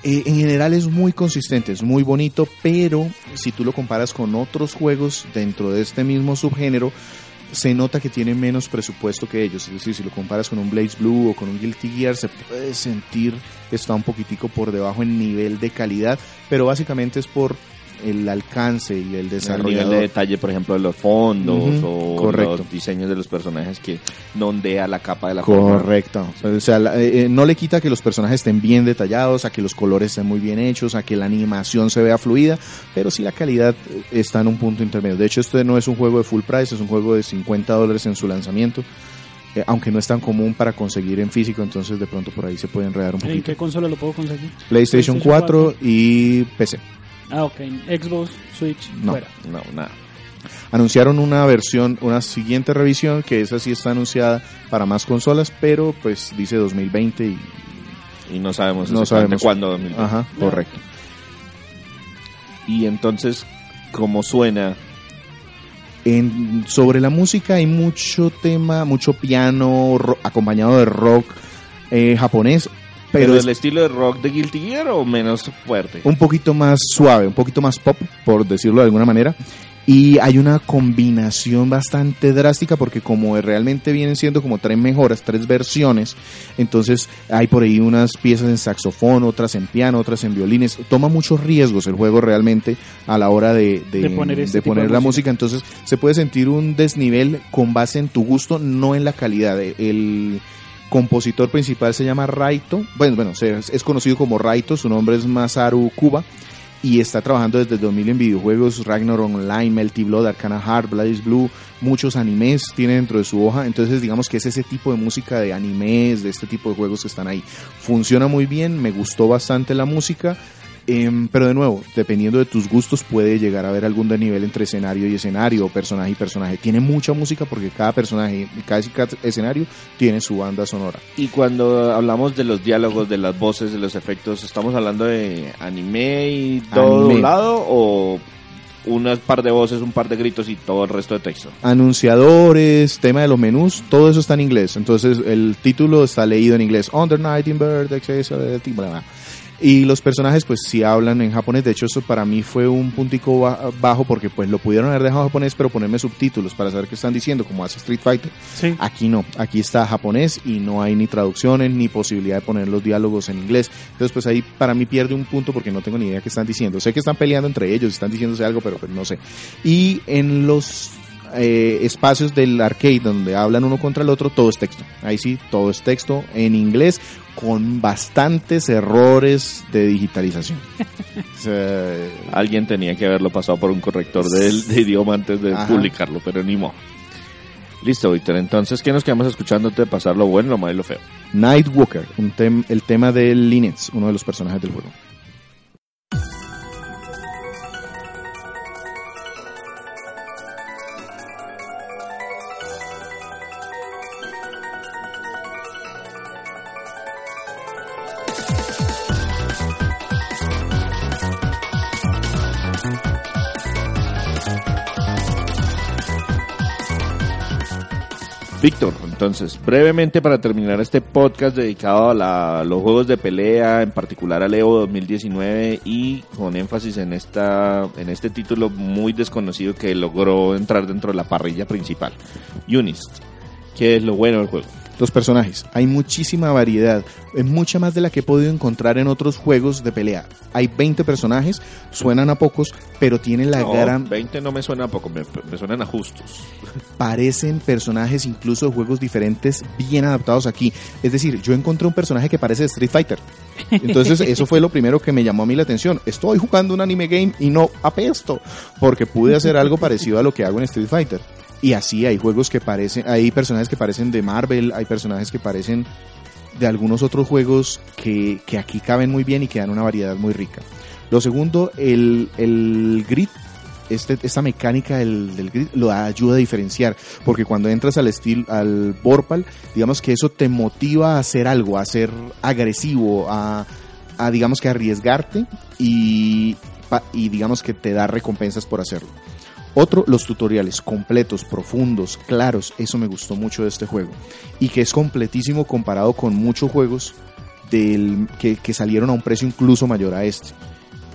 Speaker 2: Eh, en general es muy consistente, es muy bonito, pero si tú lo comparas con otros juegos dentro de este mismo subgénero, se nota que tiene menos presupuesto que ellos. Es decir, si lo comparas con un Blaze Blue o con un Guilty Gear, se puede sentir que está un poquitico por debajo en nivel de calidad, pero básicamente es por el alcance y el
Speaker 3: el
Speaker 2: desarrollo
Speaker 3: nivel de detalle, por ejemplo, de los fondos o
Speaker 2: correcto.
Speaker 3: los diseños de los personajes que no ondea la capa de la forma.
Speaker 2: Correcto. O sea, la- eh, eh, no le quita que los personajes estén bien detallados, a que los colores estén muy bien hechos, a que la animación se vea fluida, pero sí la calidad eh, está en un punto intermedio. De hecho, este no es un juego de full price, es un juego de 50 dólares en su lanzamiento, aunque no es tan común para conseguir en físico, entonces de pronto por ahí se puede enredar un
Speaker 1: ¿En
Speaker 2: poquito.
Speaker 1: qué consola lo puedo conseguir?
Speaker 2: PlayStation 4 y PC.
Speaker 1: Ah, ok. Xbox, Switch,
Speaker 2: No.
Speaker 1: fuera.
Speaker 3: No, nada.
Speaker 2: Anunciaron una versión, una siguiente revisión, que esa sí está anunciada para más consolas, pero pues dice 2020 y...
Speaker 3: Y no sabemos
Speaker 2: No sabemos.
Speaker 3: cuándo. 2020.
Speaker 2: Ajá, correcto.
Speaker 3: Y entonces, ¿cómo suena?
Speaker 2: En, sobre la música hay mucho tema, mucho piano ro- acompañado de rock eh, japonés,
Speaker 3: ¿Pero,
Speaker 2: pero es
Speaker 3: el estilo de rock de Guilty Gear o menos fuerte?
Speaker 2: un poquito más suave, un poquito más pop, por decirlo de alguna manera. Y hay una combinación bastante drástica porque como realmente vienen siendo como tres mejoras, tres versiones, entonces hay por ahí unas piezas en saxofón, otras en piano, otras en violines. Toma muchos riesgos el juego realmente a la hora de, de-
Speaker 1: De poner este
Speaker 2: de poner la
Speaker 1: música.
Speaker 2: música. Entonces se puede sentir un desnivel con base en tu gusto, no en la calidad. El, Compositor principal se llama Raito. Bueno, bueno, es conocido como Raito. Su nombre es Masaru Kuba. Y está trabajando desde el 2000 en videojuegos, Ragnarok Online, Melty Blood, Arcana Heart, Blaze Blue, muchos animes tiene dentro de su hoja, entonces digamos que es ese tipo de música de animes, de este tipo de juegos que están ahí. Funciona muy bien, me gustó bastante la música, em, pero de nuevo, dependiendo de tus gustos puede llegar a haber algún desnivel entre escenario y escenario, o personaje y personaje. Tiene mucha música porque cada personaje, casi cada escenario tiene su banda sonora.
Speaker 3: Y cuando hablamos de los diálogos, de las voces, de los efectos, ¿estamos hablando de anime y todo
Speaker 2: Anime.
Speaker 3: doblado o un par de voces, un par de gritos y todo el resto de texto?
Speaker 2: anunciadores, tema de los menús, todo eso está en inglés. Entonces el título está leído en inglés. Under Night in Bird, Y los personajes pues sí hablan en japonés. De hecho eso para mí fue un puntico ba- bajo porque pues lo pudieron haber dejado japonés pero ponerme subtítulos para saber qué están diciendo como hace Street Fighter.
Speaker 1: Sí.
Speaker 2: Aquí no, aquí está japonés y no hay ni traducciones ni posibilidad de poner los diálogos en inglés. Entonces pues ahí para mí pierde un punto porque no tengo ni idea qué están diciendo. Sé que están peleando entre ellos, están diciéndose algo pero pues no sé. Y en los eh, espacios del arcade donde hablan uno contra el otro, todo es texto. Ahí sí, todo es texto en inglés con bastantes errores de digitalización. O sea,
Speaker 3: Alguien tenía que haberlo pasado por un corrector de, de idioma antes de
Speaker 2: Ajá.
Speaker 3: publicarlo, pero ni modo. Listo, Víctor. Entonces, ¿qué nos quedamos escuchando antes de pasar lo bueno, lo malo y lo feo?
Speaker 2: Nightwalker, un tem- el tema de Linets, uno de los personajes del juego.
Speaker 3: Entonces, brevemente para terminar este podcast dedicado a los juegos de pelea, en particular al Evo 2019 y con énfasis en esta en este título muy desconocido que logró entrar dentro de la parrilla principal, Unist. ¿Qué es lo bueno del juego?
Speaker 2: Los personajes, hay muchísima variedad, es mucha más de la que he podido encontrar en otros juegos de pelea. Hay 20 personajes, suenan a pocos, pero tienen la
Speaker 3: No,
Speaker 2: gran
Speaker 3: 20 no me suena a poco, me, me suenan a justos.
Speaker 2: parecen personajes incluso de juegos diferentes bien adaptados aquí. Es decir, yo encontré un personaje que parece Street Fighter. Entonces eso fue lo primero que me llamó a mí la atención. Estoy jugando un anime game y no apesto, porque pude hacer algo parecido a lo que hago en Street Fighter. Y así hay juegos que parecen, hay personajes que parecen de Marvel, hay personajes que parecen de algunos otros juegos que, que aquí caben muy bien y que dan una variedad muy rica. Lo segundo, el, el grid este, esta mecánica del, del grid lo ayuda a diferenciar, porque cuando entras al estilo, al Vorpal, digamos que eso te motiva a hacer algo, a ser agresivo, a, a digamos que arriesgarte y, y digamos que te da recompensas por hacerlo. Otro, los tutoriales completos, profundos, claros, eso me gustó mucho de este juego. Y que es completísimo comparado con muchos juegos del, que, que salieron a un precio incluso mayor a este.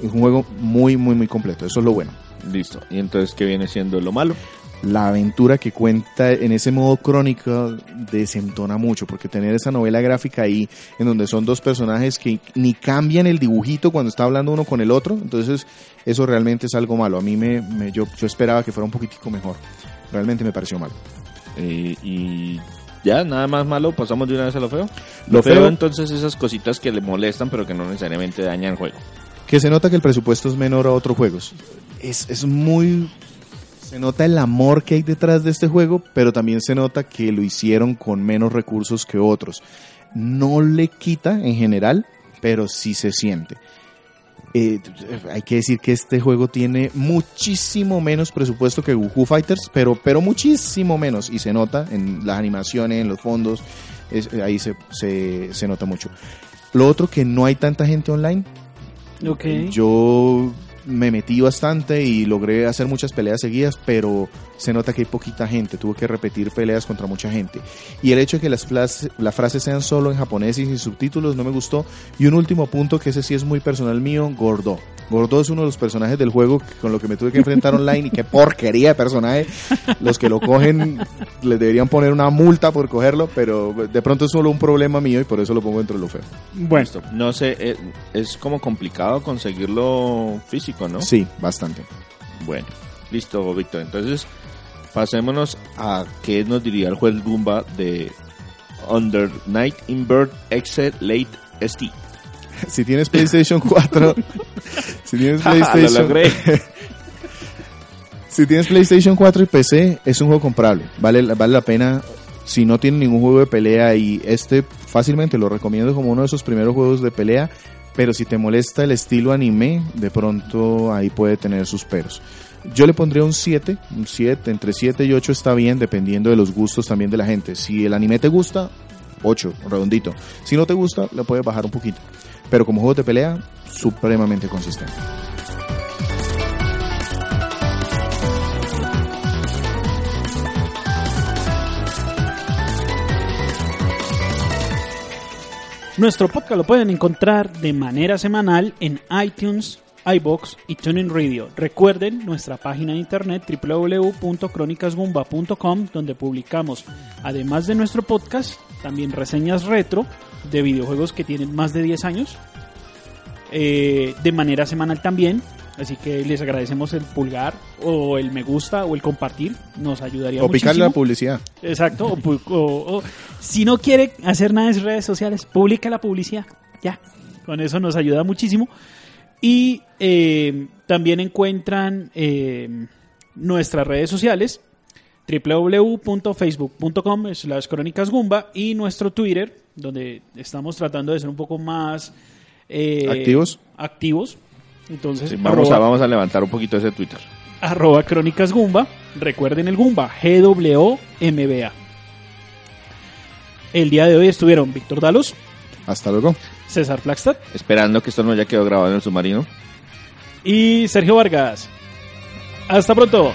Speaker 2: Es un juego muy, muy, muy completo, eso es lo bueno
Speaker 3: Listo. ¿Y entonces qué viene siendo lo malo?
Speaker 2: La aventura que cuenta en ese modo crónica desentona mucho, porque tener esa novela gráfica ahí, en donde son dos personajes que ni cambian el dibujito cuando está hablando uno con el otro, entonces eso realmente es algo malo. A mí me, me- yo, yo esperaba que fuera un poquitico mejor. Realmente me pareció malo.
Speaker 3: Eh, y ya, nada más malo, pasamos de una vez a lo feo.
Speaker 2: Lo
Speaker 3: Lo feo,
Speaker 2: feo-
Speaker 3: entonces esas cositas que le molestan, pero que no necesariamente dañan el juego.
Speaker 2: Que se nota que el presupuesto es menor a otros juegos. Es, es muy... Se nota el amor que hay detrás de este juego, pero también se nota que lo hicieron con menos recursos que otros. No le quita en general, pero sí se siente. Eh, hay que decir que este juego tiene muchísimo menos presupuesto que Who Fighters, pero, pero muchísimo menos. Y se nota en las animaciones, en los fondos, es- ahí se, se, se nota mucho. Lo otro que no hay tanta gente online,
Speaker 1: Ok.
Speaker 2: yo me metí bastante y logré hacer muchas peleas seguidas, pero se nota que hay poquita gente. Tuve que repetir peleas contra mucha gente. Y el hecho de que las, flas- las frases sean solo en japonés y sin subtítulos no me gustó. Y un último punto, que ese sí es muy personal mío, Gordo. Gordo es uno de los personajes del juego con lo que me tuve que enfrentar online y qué porquería de personaje. Los que lo cogen les deberían poner una multa por cogerlo, pero de pronto es solo un problema mío y por eso lo pongo dentro de lo feo.
Speaker 1: Bueno,
Speaker 3: Listo. No sé, eh, es como complicado conseguirlo físico, ¿no?
Speaker 2: Sí, bastante.
Speaker 3: Bueno, listo, Víctor. Entonces, pasémonos a qué nos diría el juez Gumba de Under Night in Bird Excel Late ST.
Speaker 2: Si tienes PlayStation 4, si tienes
Speaker 3: Lo
Speaker 2: PlayStation,
Speaker 3: logré.
Speaker 2: si tienes PlayStation 4 y PC, es un juego comprable. Vale, la- vale la pena. Si no tiene ningún juego de pelea y este fácilmente lo recomiendo como uno de esos primeros juegos de pelea, pero si te molesta el estilo anime, de pronto ahí puede tener sus peros. Yo le pondría un 7, un 7, entre 7 y 8 está bien, dependiendo de los gustos también de la gente. Si el anime te gusta, 8, redondito. Si no te gusta, le puedes bajar un poquito. Pero como juego de pelea, supremamente consistente.
Speaker 1: Nuestro podcast lo pueden encontrar de manera semanal en iTunes, iBox y TuneIn Radio. Recuerden nuestra página de internet www.cronicasgumba.com donde publicamos, además de nuestro podcast, también reseñas retro de videojuegos que tienen más de 10 años. eh, de manera semanal también. Así que les agradecemos el pulgar o el me gusta o el compartir. Nos ayudaría
Speaker 2: O picarle
Speaker 1: muchísimo.
Speaker 2: la publicidad.
Speaker 1: Exacto. O, o- o- si no quiere hacer nada en redes sociales, publica la publicidad. Ya. Con eso nos ayuda muchísimo. Y eh, también encuentran eh, nuestras redes sociales www.facebook.com slash crónicasgumba y nuestro Twitter donde estamos tratando de ser un poco más eh,
Speaker 2: ¿Activos?
Speaker 1: activos entonces
Speaker 3: Sí, vamos,
Speaker 1: arroba-
Speaker 3: a, vamos a levantar un poquito ese Twitter.
Speaker 1: arroba crónicas Gumba. Recuerden el Gumba, G-W-M-B-A. El día de hoy estuvieron Víctor Dalos,
Speaker 2: Hasta luego.
Speaker 1: César Flagstad
Speaker 3: Esperando que esto no haya quedado grabado en el submarino.
Speaker 1: y Sergio Vargas. Hasta pronto.